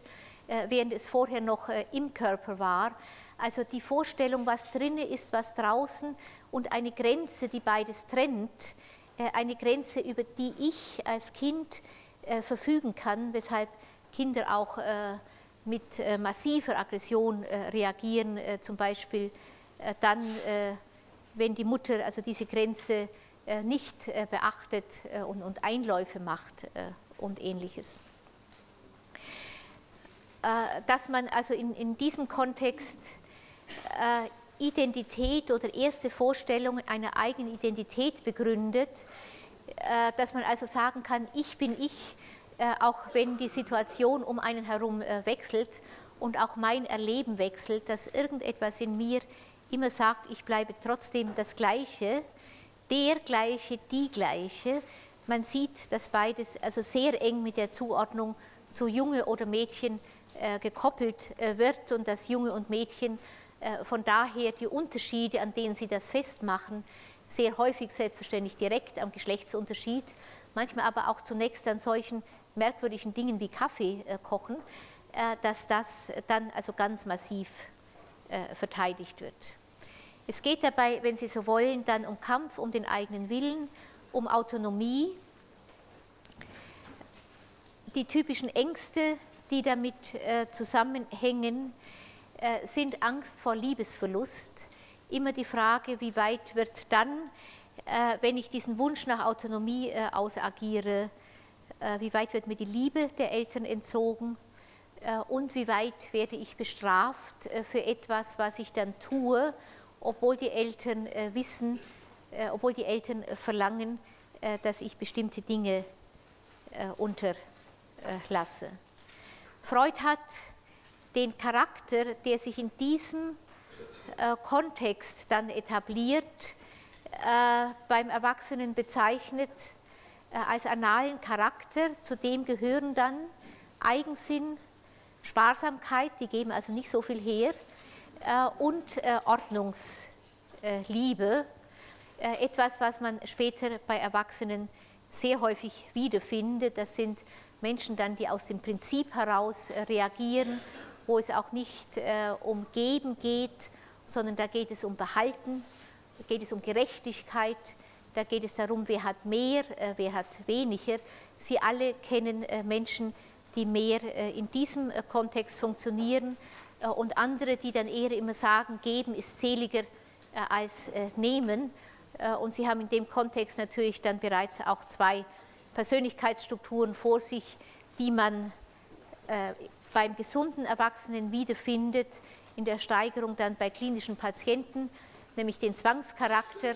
während es vorher noch im Körper war. Also die Vorstellung, was drinnen ist, was draußen und eine Grenze, die beides trennt, äh, eine Grenze, über die ich als Kind äh, verfügen kann, weshalb Kinder auch äh, mit massiver Aggression reagieren, zum Beispiel dann, wenn die Mutter also diese Grenze nicht beachtet und Einläufe macht und ähnliches. Dass man also in, in diesem Kontext Identität oder erste Vorstellungen einer eigenen Identität begründet, äh, dass man also sagen kann, ich bin ich, äh, auch wenn die Situation um einen herum wechselt und auch mein Erleben wechselt, dass irgendetwas in mir immer sagt, ich bleibe trotzdem das Gleiche, der Gleiche, die Gleiche. Man sieht, dass beides also sehr eng mit der Zuordnung zu Junge oder Mädchen gekoppelt wird und dass Junge und Mädchen äh, von daher die Unterschiede, an denen Sie das festmachen, sehr häufig selbstverständlich direkt am Geschlechtsunterschied, manchmal aber auch zunächst an solchen merkwürdigen Dingen wie Kaffee äh, kochen, äh, dass das dann also ganz massiv verteidigt wird. Es geht dabei, wenn Sie so wollen, dann um Kampf um den eigenen Willen, um Autonomie, die typischen Ängste, die damit zusammenhängen, äh, sind Angst vor Liebesverlust. Immer die Frage, wie weit wird dann wenn ich diesen Wunsch nach Autonomie ausagiere, wie weit wird mir die Liebe der Eltern entzogen und wie weit werde ich bestraft für etwas, was ich dann tue, obwohl die Eltern wissen, obwohl die Eltern verlangen, dass ich bestimmte Dinge unterlasse. Freud hat den Charakter, der sich in diesem äh, Kontext dann etabliert, äh, beim Erwachsenen bezeichnet äh, als analen Charakter. Zu dem gehören dann Eigensinn, Sparsamkeit, die geben also nicht so viel her, und Ordnungsliebe, etwas, was man später bei Erwachsenen sehr häufig wiederfindet. Das sind Menschen dann, die aus dem Prinzip heraus reagieren, wo es auch nicht um Geben geht, sondern da geht es um Behalten, da geht es um Gerechtigkeit, da geht es darum, wer hat mehr, äh, wer hat weniger. Sie alle kennen äh, Menschen, die mehr äh, in diesem Kontext funktionieren und andere, die dann eher immer sagen, geben ist seliger als nehmen. Und sie haben in dem Kontext natürlich dann bereits auch zwei Persönlichkeitsstrukturen vor sich, die man beim gesunden Erwachsenen wiederfindet, in der Steigerung dann bei klinischen Patienten, nämlich den Zwangscharakter,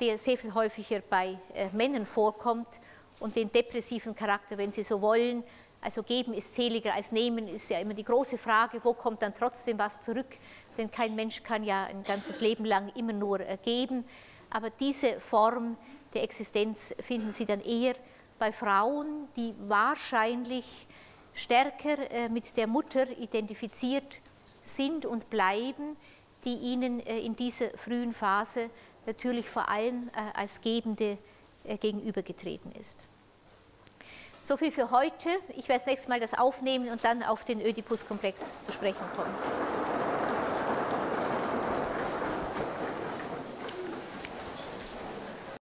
der sehr viel häufiger bei äh, Männern vorkommt und den depressiven Charakter, wenn Sie so wollen. Also geben ist seliger als nehmen, ist ja immer die große Frage, wo kommt dann trotzdem was zurück? Denn kein Mensch kann ja ein ganzes Leben lang immer nur äh, geben. Aber diese Form der Existenz finden Sie dann eher bei Frauen, die wahrscheinlich stärker äh, mit der Mutter identifiziert sind und bleiben, die ihnen äh, in dieser frühen Phase natürlich vor allem äh, als Gebende gegenübergetreten ist. So viel für heute. Ich werde das nächste Mal das aufnehmen und dann auf den Ödipus-Komplex zu sprechen kommen.